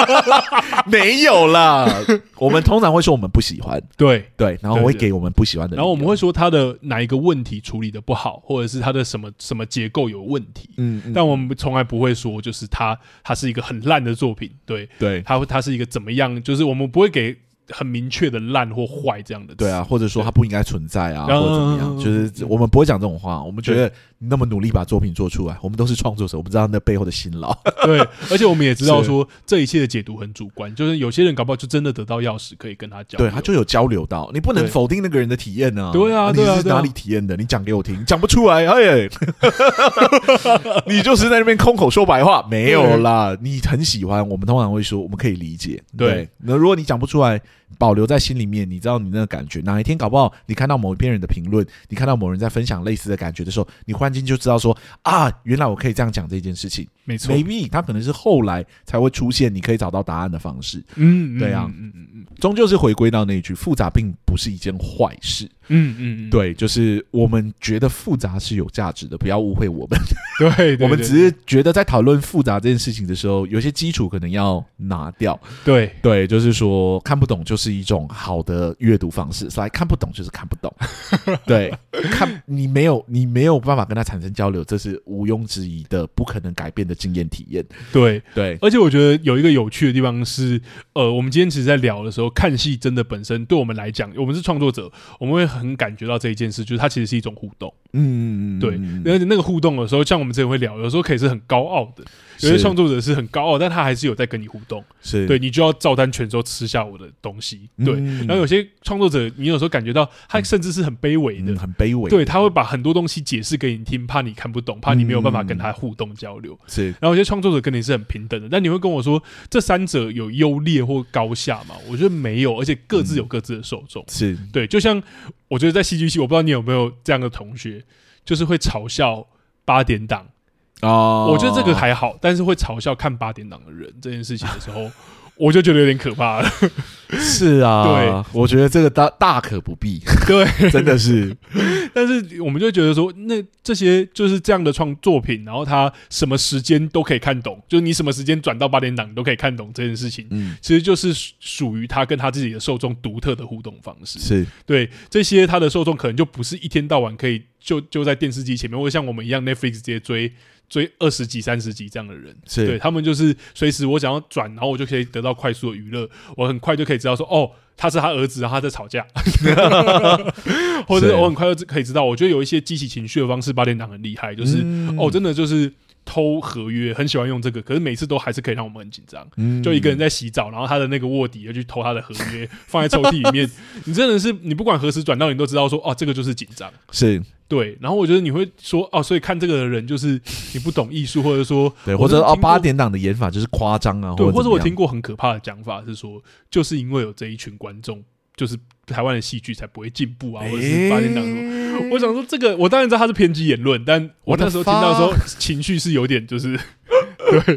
<laughs> 没有啦。我们通常会说我们不喜欢，对。对，然后我会给我们不喜欢的，然后我们会说他的哪一个问题处理的不好，或者是他的什么什么结构有问题，嗯，嗯，但我们从来不会说就是他他是一个很烂的作品，对。对，他他是一个怎么样，就是我们不会给。很明确的烂或坏这样的，对啊，或者说它不应该存在啊，或者怎么样，就是我们不会讲这种话。我们觉得你那么努力把作品做出来，我们都是创作者，我们知道那背后的辛劳。<laughs> 对，而且我们也知道说这一切的解读很主观，就是有些人搞不好就真的得到钥匙可以跟他讲，对，他就有交流到，你不能否定那个人的体验呢。对啊，对啊，你是哪里体验的？你讲给我听，讲不出来，哎，<laughs> 你就是在那边空口说白话，没有啦。你很喜欢，我们通常会说，我们可以理解。对，那如果你讲不出来。保留在心里面，你知道你那个感觉。哪一天搞不好，你看到某一篇人的评论，你看到某人在分享类似的感觉的时候，你忽然间就知道说啊，原来我可以这样讲这件事情。没错，maybe 他可能是后来才会出现，你可以找到答案的方式。嗯，对啊，嗯嗯嗯，终究是回归到那一句，复杂并不是一件坏事。嗯嗯嗯，对，就是我们觉得复杂是有价值的，不要误会我们。<laughs> 对，对，对，我们只是觉得在讨论复杂这件事情的时候，有些基础可能要拿掉。对对，就是说看不懂就是一种好的阅读方式，所以看不懂就是看不懂。<laughs> 对，看你没有你没有办法跟他产生交流，这是毋庸置疑的，不可能改变的经验体验。对对，而且我觉得有一个有趣的地方是，呃，我们今天其实在聊的时候，看戏真的本身对我们来讲，我们是创作者，我们会很感觉到这一件事，就是它其实是一种互动。嗯嗯嗯，对，而且那个互动的时候，像我们之前会聊，有时候可以是很高傲的，有些创作者是很高傲，但他还是有在跟你互动。是，对，你就要照单全收吃下我的东西。对，然后有些创作者，你有时候感觉到他甚至是很卑微的，很卑微。对，他会把很多东西解释给你听，怕你看不懂，怕你没有办法跟他互动交流。是，然后有些创作者跟你是很平等的，但你会跟我说，这三者有优劣或高下吗？我觉得没有，而且各自有各自的受众。是对，就像。我觉得在戏剧系，我不知道你有没有这样的同学，就是会嘲笑八点档哦。我觉得这个还好，但是会嘲笑看八点档的人这件事情的时候，我就觉得有点可怕了。是啊，<laughs> 对，我觉得这个大大可不必。<laughs> 对，真的是。<laughs> 但是我们就觉得说，那这些就是这样的创作品，然后他什么时间都可以看懂，就是你什么时间转到八点档，你都可以看懂这件事情。嗯，其实就是属于他跟他自己的受众独特的互动方式。是对这些他的受众可能就不是一天到晚可以就就在电视机前面，或者像我们一样 Netflix 直接追。追二十集、三十集这样的人，是对他们就是随时我想要转，然后我就可以得到快速的娱乐，我很快就可以知道说，哦，他是他儿子，然后他在吵架，<laughs> 或者我很快就可以知道。我觉得有一些激起情绪的方式，八点档很厉害，就是、嗯、哦，真的就是。偷合约很喜欢用这个，可是每次都还是可以让我们很紧张。嗯，就一个人在洗澡，然后他的那个卧底要去偷他的合约，放在抽屉里面。<laughs> 你真的是，你不管何时转到，你都知道说，哦，这个就是紧张。是，对。然后我觉得你会说，哦，所以看这个的人就是你不懂艺术，或者说，对，或者哦，八点档的演法就是夸张啊，对，或者我听过很可怕的讲法是说，就是因为有这一群观众，就是台湾的戏剧才不会进步啊，或者是八点档什么。我想说这个，我当然知道他是偏激言论，但我那时候听到的时候，情绪是有点就是。<laughs> 对，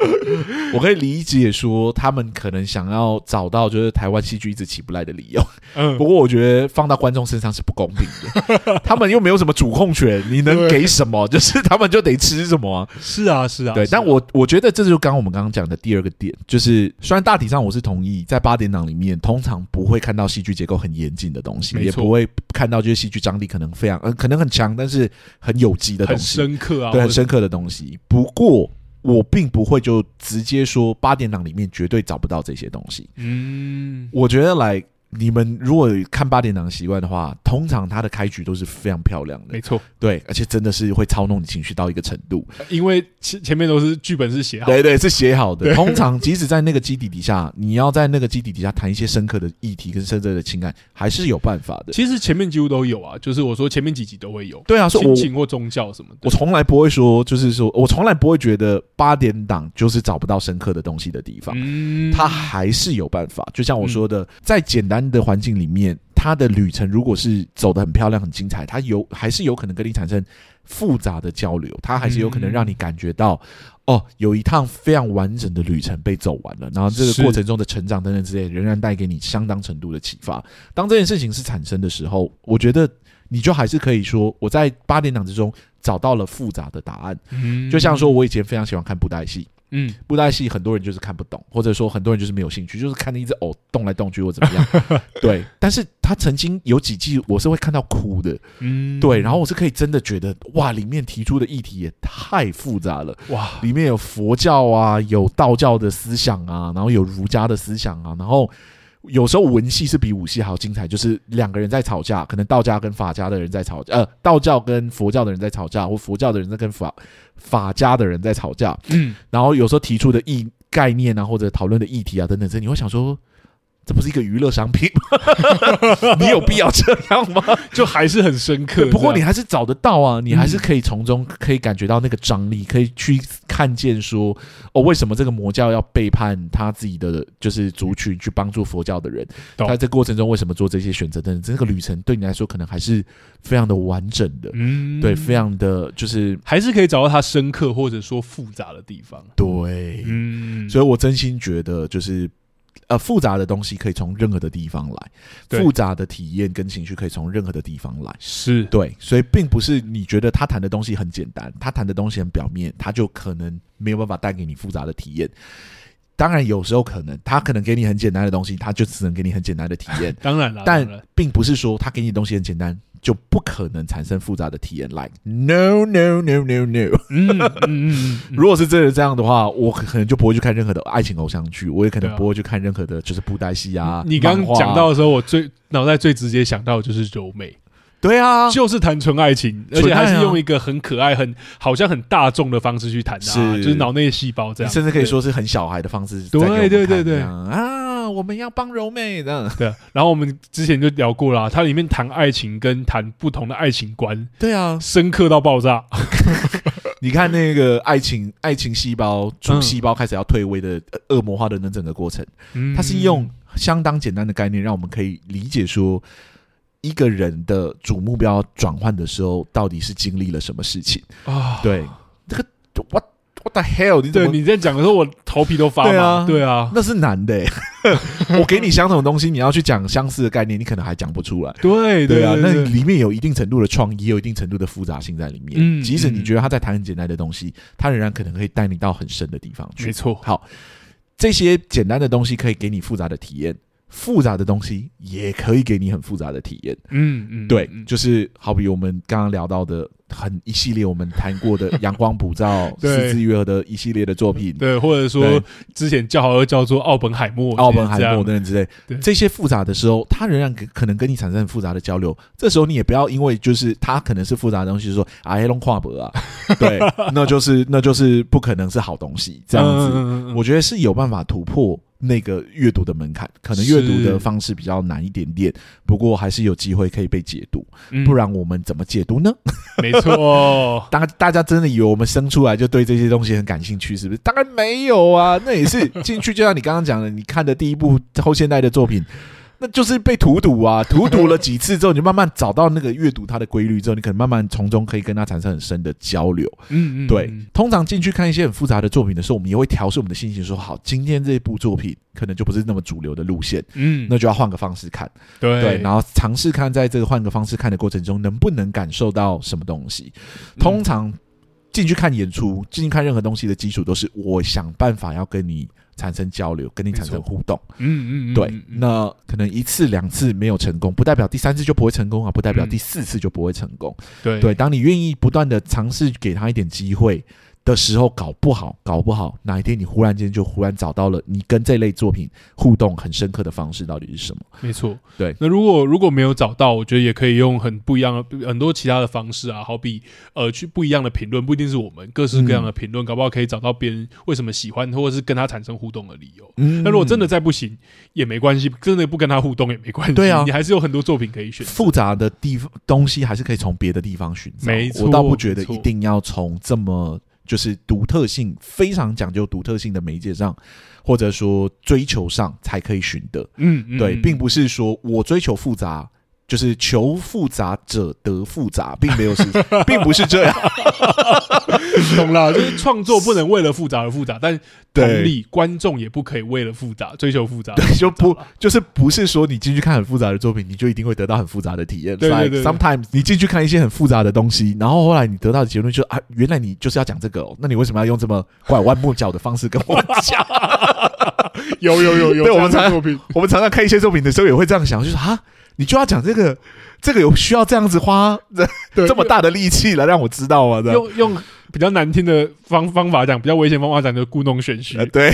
我可以理解说他们可能想要找到就是台湾戏剧一直起不来的理由。嗯，不过我觉得放到观众身上是不公平的。<laughs> 他们又没有什么主控权，你能给什么？就是他们就得吃什么啊？是啊，是啊。对，但我我觉得这就刚刚我们刚刚讲的第二个点，就是虽然大体上我是同意，在八点档里面通常不会看到戏剧结构很严谨的东西，也不会看到就是戏剧张力可能非常呃可能很强，但是很有机的东西，很深刻啊，对，很深刻的东西。不过。我并不会就直接说八点档里面绝对找不到这些东西。嗯，我觉得来。你们如果看八点档习惯的话，通常它的开局都是非常漂亮的，没错，对，而且真的是会操弄你情绪到一个程度，因为前前面都是剧本是写好的，对对，是写好的。通常即使在那个基底底下，你要在那个基底底下谈一些深刻的议题跟深刻的情感，还是有办法的。其实前面几乎都有啊，就是我说前面几集都会有，对啊，亲情或宗教什么的。我从来不会说，就是说我从来不会觉得八点档就是找不到深刻的东西的地方，嗯，它还是有办法。就像我说的，再简单的环境里面。他的旅程如果是走得很漂亮、很精彩，他有还是有可能跟你产生复杂的交流，他还是有可能让你感觉到，哦，有一趟非常完整的旅程被走完了，然后这个过程中的成长等等之类，仍然带给你相当程度的启发。当这件事情是产生的时候，我觉得你就还是可以说，我在八点档之中找到了复杂的答案。就像说我以前非常喜欢看布袋戏。嗯，布袋戏很多人就是看不懂，或者说很多人就是没有兴趣，就是看那一只偶动来动去或怎么样。<laughs> 对，但是他曾经有几季我是会看到哭的，嗯，对，然后我是可以真的觉得哇，里面提出的议题也太复杂了，哇，里面有佛教啊，有道教的思想啊，然后有儒家的思想啊，然后。有时候文戏是比武戏还要精彩，就是两个人在吵架，可能道家跟法家的人在吵架，呃，道教跟佛教的人在吵架，或佛教的人在跟法法家的人在吵架。嗯，然后有时候提出的意概念啊，或者讨论的议题啊等等，这你会想说。这不是一个娱乐商品吗？<laughs> 你有必要这样吗？就还是很深刻。不过你还是找得到啊，你还是可以从中可以感觉到那个张力，可以去看见说哦，为什么这个魔教要背叛他自己的就是族群，去帮助佛教的人？在这过程中为什么做这些选择？等等，这个旅程对你来说可能还是非常的完整的，嗯，对，非常的就是还是可以找到它深刻或者说复杂的地方。对，嗯，所以我真心觉得就是。呃，复杂的东西可以从任何的地方来，复杂的体验跟情绪可以从任何的地方来，是对，所以并不是你觉得他谈的东西很简单，他谈的东西很表面，他就可能没有办法带给你复杂的体验。当然，有时候可能他可能给你很简单的东西，他就只能给你很简单的体验。<laughs> 当然了，但并不是说他给你的东西很简单。就不可能产生复杂的体验，like no no no no no。嗯嗯嗯，<laughs> 如果是真的这样的话，我可能就不会去看任何的爱情偶像剧，我也可能不会去看任何的就是布袋戏啊。你刚刚讲到的时候，我最脑袋最直接想到的就是柔美。对啊，就是谈纯爱情，而且还是用一个很可爱、很好像很大众的方式去谈，是就是脑内细胞这样，甚至可以说是很小孩的方式。对对对对啊。我们要帮柔妹的，<laughs> 对。然后我们之前就聊过了，它里面谈爱情跟谈不同的爱情观，对啊，深刻到爆炸。<laughs> 你看那个爱情爱情细胞主细胞开始要退位的恶魔化的那整个过程，它是用相当简单的概念，让我们可以理解说一个人的主目标转换的时候，到底是经历了什么事情啊？对，这个我。What the hell？你对你在讲的时候，我头皮都发麻。对啊，对啊，那是难的。<laughs> 我给你相同的东西，你要去讲相似的概念，你可能还讲不出来。对对啊，那里面有一定程度的创意，也有一定程度的复杂性在里面。嗯，即使你觉得他在谈很简单的东西，他仍然可能可以带你到很深的地方去。没错。好，这些简单的东西可以给你复杂的体验，复杂的东西也可以给你很复杂的体验。嗯嗯，对，就是好比我们刚刚聊到的。很一系列我们谈过的阳光普照、<laughs> 四字愈合的一系列的作品，对，或者说之前叫好叫做奥本海默、奥本海默等等之类，这些复杂的时候，他仍然可能跟你产生很复杂的交流。这时候你也不要因为就是他可能是复杂的东西，就说啊黑龙跨博啊，<laughs> 对，那就是那就是不可能是好东西。这样子，嗯、我觉得是有办法突破。那个阅读的门槛，可能阅读的方式比较难一点点，不过还是有机会可以被解读。嗯、不然我们怎么解读呢？没错，<laughs> 大大家真的以为我们生出来就对这些东西很感兴趣，是不是？当然没有啊，那也是进去，就像你刚刚讲的，你看的第一部后现代的作品。那就是被荼毒啊！荼毒了几次之后，你就慢慢找到那个阅读它的规律之后，你可能慢慢从中可以跟它产生很深的交流。嗯嗯，对。通常进去看一些很复杂的作品的时候，我们也会调试我们的心情，说好，今天这部作品可能就不是那么主流的路线，嗯，那就要换个方式看。对对，然后尝试看，在这个换个方式看的过程中，能不能感受到什么东西？通常进去看演出，进去看任何东西的基础都是我想办法要跟你。产生交流，跟你产生互动，嗯嗯，对，那可能一次两次没有成功，不代表第三次就不会成功啊，不代表第四次就不会成功，对。对，当你愿意不断的尝试给他一点机会，的时候，搞不好，搞不好哪一天你忽然间就忽然找到了你跟这类作品互动很深刻的方式，到底是什么？没错，对。那如果如果没有找到，我觉得也可以用很不一样的很多其他的方式啊，好比呃去不一样的评论，不一定是我们各式各样的评论，嗯、搞不好可以找到别人为什么喜欢，或者是跟他产生互动的理由。嗯。那如果真的再不行也没关系，真的不跟他互动也没关系。对啊，你还是有很多作品可以选。复杂的地方东西还是可以从别的地方寻找。没错，我倒不觉得一定要从这么。就是独特性非常讲究独特性的媒介上，或者说追求上才可以寻得。嗯，嗯，对，并不是说我追求复杂。就是求复杂者得复杂，并没有是，<laughs> 并不是这样，<laughs> 懂了？就是创作不能为了复杂而复杂，但同理，观众也不可以为了复杂追求复杂。对，就不就是不是说你进去看很复杂的作品，你就一定会得到很复杂的体验。对对对，Sometimes 你进去看一些很复杂的东西，然后后来你得到的结论就是啊，原来你就是要讲这个哦，那你为什么要用这么拐弯抹角的方式跟我讲？有有有有，对，我们常我们常常看一些作品的时候也会这样想，就是啊。你就要讲这个，这个有需要这样子花这这么大的力气来让我知道吗？用用比较难听的方方法讲，比较危险方法讲，就故弄玄虚。对，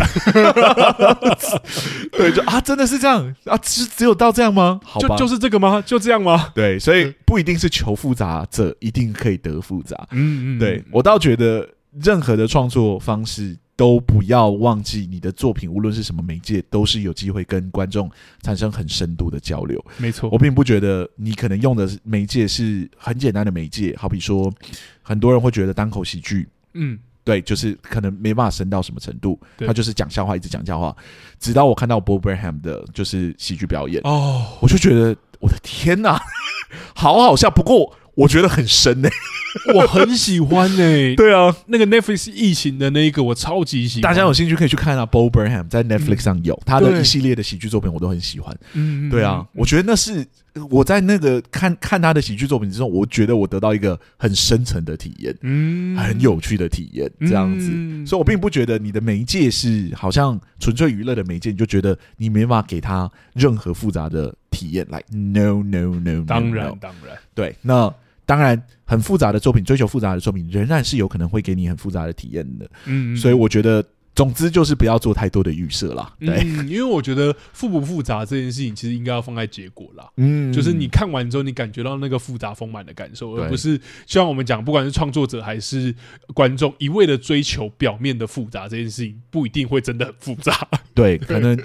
对，<laughs> 就啊，真的是这样啊？只只有到这样吗？好吧，就就是这个吗？就这样吗？对，所以不一定是求复杂者一定可以得复杂。嗯嗯，对，我倒觉得任何的创作方式。都不要忘记，你的作品无论是什么媒介，都是有机会跟观众产生很深度的交流。没错，我并不觉得你可能用的媒介是很简单的媒介，好比说，很多人会觉得单口喜剧，嗯，对，就是可能没办法深到什么程度，他就是讲笑话，一直讲笑话。直到我看到 Bob Burnham 的就是喜剧表演，哦，我就觉得我的天哪，<laughs> 好好笑。不过我觉得很深呢、欸。<laughs> 我很喜欢呢、欸，对啊，那个 Netflix 疫情的那一个我超级喜欢。大家有兴趣可以去看啊，Bo Burnham 在 Netflix 上有、嗯、他的一系列的喜剧作品，我都很喜欢。嗯，对啊，我觉得那是我在那个看看他的喜剧作品之中，我觉得我得到一个很深层的体验，嗯，很有趣的体验，这样子、嗯。所以我并不觉得你的媒介是好像纯粹娱乐的媒介，你就觉得你没办法给他任何复杂的体验。No no no，, no 当然当然，对那。当然，很复杂的作品，追求复杂的作品，仍然是有可能会给你很复杂的体验的。嗯，所以我觉得。总之就是不要做太多的预设啦。对，嗯，因为我觉得复不复杂这件事情，其实应该要放在结果啦。嗯，就是你看完之后，你感觉到那个复杂丰满的感受，而不是像我们讲，不管是创作者还是观众，一味的追求表面的复杂这件事情，不一定会真的很复杂。<laughs> <laughs> 对，可能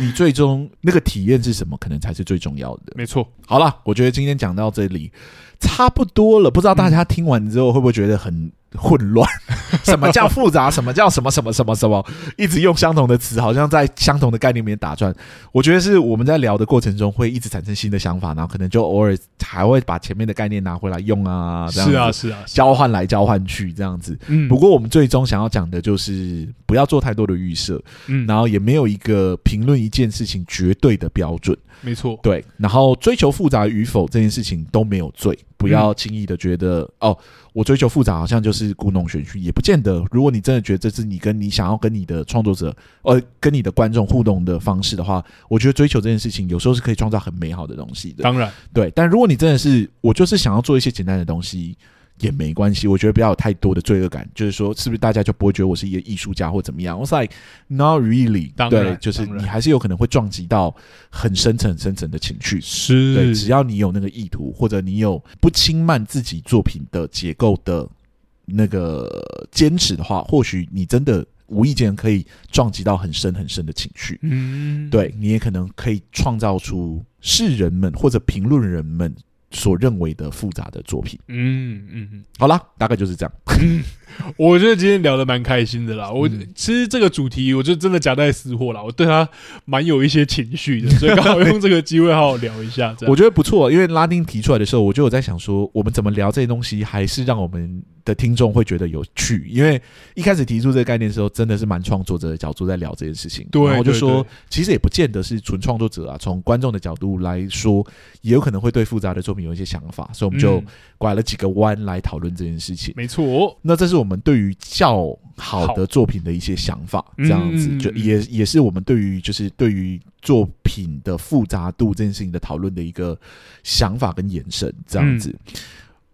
你最终那个体验是什么，可能才是最重要的。没错。好了，我觉得今天讲到这里差不多了，不知道大家听完之后会不会觉得很。混乱，什么叫复杂？什么叫什么什么什么什么？一直用相同的词，好像在相同的概念里面打转。我觉得是我们在聊的过程中会一直产生新的想法，然后可能就偶尔还会把前面的概念拿回来用啊，这样，是啊是啊，交换来交换去这样子。嗯，不过我们最终想要讲的就是不要做太多的预设，嗯，然后也没有一个评论一件事情绝对的标准。没错，对，然后追求复杂与否这件事情都没有罪，不要轻易的觉得、嗯、哦，我追求复杂好像就是故弄玄虚，也不见得。如果你真的觉得这是你跟你想要跟你的创作者，呃，跟你的观众互动的方式的话，我觉得追求这件事情有时候是可以创造很美好的东西的。当然，对，但如果你真的是我就是想要做一些简单的东西。也没关系，我觉得不要有太多的罪恶感。就是说，是不是大家就不会觉得我是一个艺术家或怎么样？我是 like not really，对，就是你还是有可能会撞击到很深层、很深层的情绪。是，对，只要你有那个意图，或者你有不轻慢自己作品的结构的那个坚持的话，或许你真的无意间可以撞击到很深很深的情绪。嗯，对，你也可能可以创造出世人们或者评论人们。所认为的复杂的作品，嗯嗯嗯，好啦，大概就是这样。嗯，<laughs> <laughs> 我觉得今天聊的蛮开心的啦。我其实这个主题，我就真的夹带私货啦。我对他蛮有一些情绪的，所以刚好 <laughs> 用这个机会好好聊一下。我觉得不错，因为拉丁提出来的时候，我就有在想说，我们怎么聊这些东西，还是让我们的听众会觉得有趣。因为一开始提出这个概念的时候，真的是蛮创作者的角度在聊这件事情。对，然后我就说，其实也不见得是纯创作者啊，从观众的角度来说，也有可能会对复杂的作品。有一些想法，所以我们就拐了几个弯来讨论这件事情。没错，那这是我们对于较好的作品的一些想法，这样子就也也是我们对于就是对于作品的复杂度这件事情的讨论的一个想法跟延伸，这样子。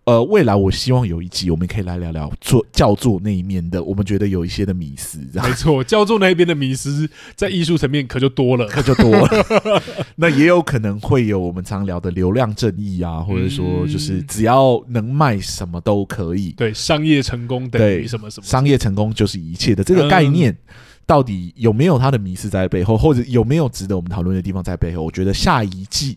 呃，未来我希望有一集我们可以来聊聊做教作那一面的，我们觉得有一些的迷思，这样。没错，教作那一边的迷思在艺术层面可就多了，<laughs> 可就多了。那也有可能会有我们常聊的流量正义啊，或者说就是只要能卖什么都可以，对，商业成功等于什么什么，商业成功就是一切的这个概念。嗯到底有没有他的迷失在背后，或者有没有值得我们讨论的地方在背后？我觉得下一季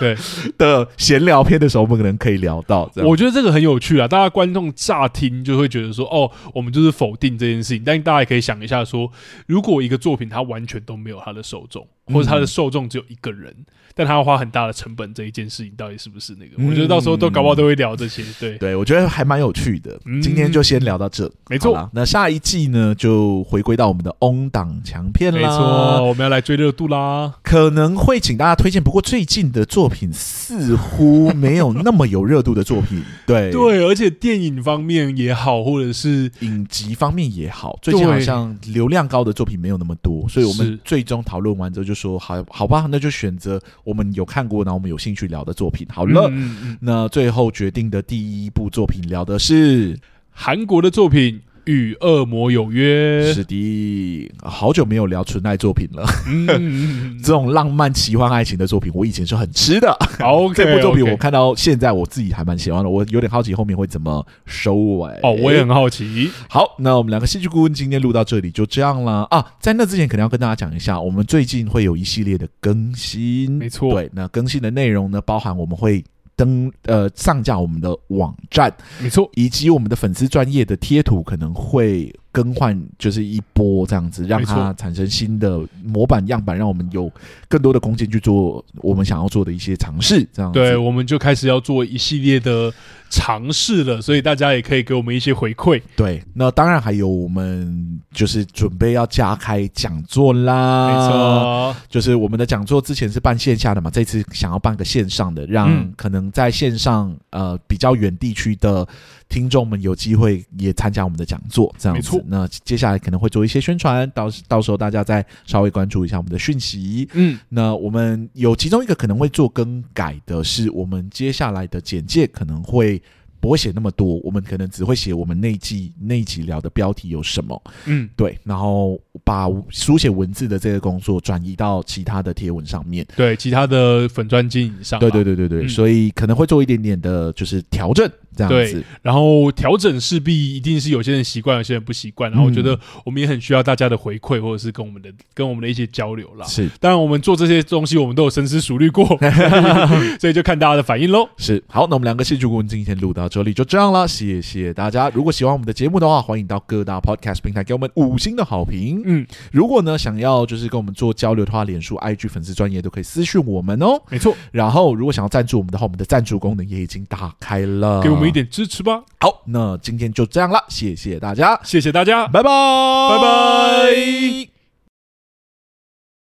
对 <laughs> 的闲聊片的时候，我们可能可以聊到。我觉得这个很有趣啊！大家观众乍听就会觉得说：“哦，我们就是否定这件事情。”但大家也可以想一下说，如果一个作品它完全都没有它的受众，或者它的受众只有一个人。嗯但他要花很大的成本，这一件事情到底是不是那个？嗯、我觉得到时候都搞不好都会聊这些。对对，我觉得还蛮有趣的。嗯、今天就先聊到这，没错。那下一季呢，就回归到我们的 on 档强片啦。没错，我们要来追热度啦。可能会请大家推荐，不过最近的作品似乎没有那么有热度的作品。<laughs> 对对，而且电影方面也好，或者是影集方面也好，最近好像流量高的作品没有那么多，所以我们最终讨论完之后就说：好好吧，那就选择。我们有看过，然后我们有兴趣聊的作品。好了，嗯嗯、那最后决定的第一部作品聊的是韩国的作品。与恶魔有约，是的，好久没有聊纯爱作品了。嗯，<laughs> 这种浪漫奇幻爱情的作品，我以前是很吃的。OK，这部作品我看到现在，我自己还蛮喜欢的。我有点好奇后面会怎么收尾。哦，我也很好奇。好，那我们两个戏剧顾问今天录到这里就这样了啊。在那之前，可能要跟大家讲一下，我们最近会有一系列的更新。没错，对，那更新的内容呢，包含我们会。登呃上架我们的网站，没错，以及我们的粉丝专业的贴图可能会更换，就是一波这样子，让它产生新的模板样板，让我们有更多的空间去做我们想要做的一些尝试。这样子，对，我们就开始要做一系列的。尝试了，所以大家也可以给我们一些回馈。对，那当然还有我们就是准备要加开讲座啦。没错，就是我们的讲座之前是办线下的嘛，这次想要办个线上的，让可能在线上呃比较远地区的听众们有机会也参加我们的讲座，这样子。那接下来可能会做一些宣传，到到时候大家再稍微关注一下我们的讯息。嗯，那我们有其中一个可能会做更改的是，我们接下来的简介可能会。不会写那么多，我们可能只会写我们那一季那一集聊的标题有什么，嗯，对，然后把书写文字的这个工作转移到其他的贴文上面，对，其他的粉专经营上，对对对对对，嗯，所以可能会做一点点的，就是调整。这样子，然后调整势必一定是有些人习惯，有些人不习惯。然后我觉得我们也很需要大家的回馈，或者是跟我们的跟我们的一些交流啦。是，当然我们做这些东西，我们都有深思熟虑过，<laughs> <laughs> 所以就看大家的反应喽。是，好，那我们两个戏剧顾问今天录到这里就这样了，谢谢大家。如果喜欢我们的节目的话，欢迎到各大 Podcast 平台给我们五星的好评。嗯，如果呢想要就是跟我们做交流的话，脸书、IG 粉丝专业都可以私讯我们哦。没错，然后如果想要赞助我们的话，我们的赞助功能也已经打开了，给我们一点支持吧。好，那今天就这样了，谢谢大家，谢谢大家，拜拜，拜拜。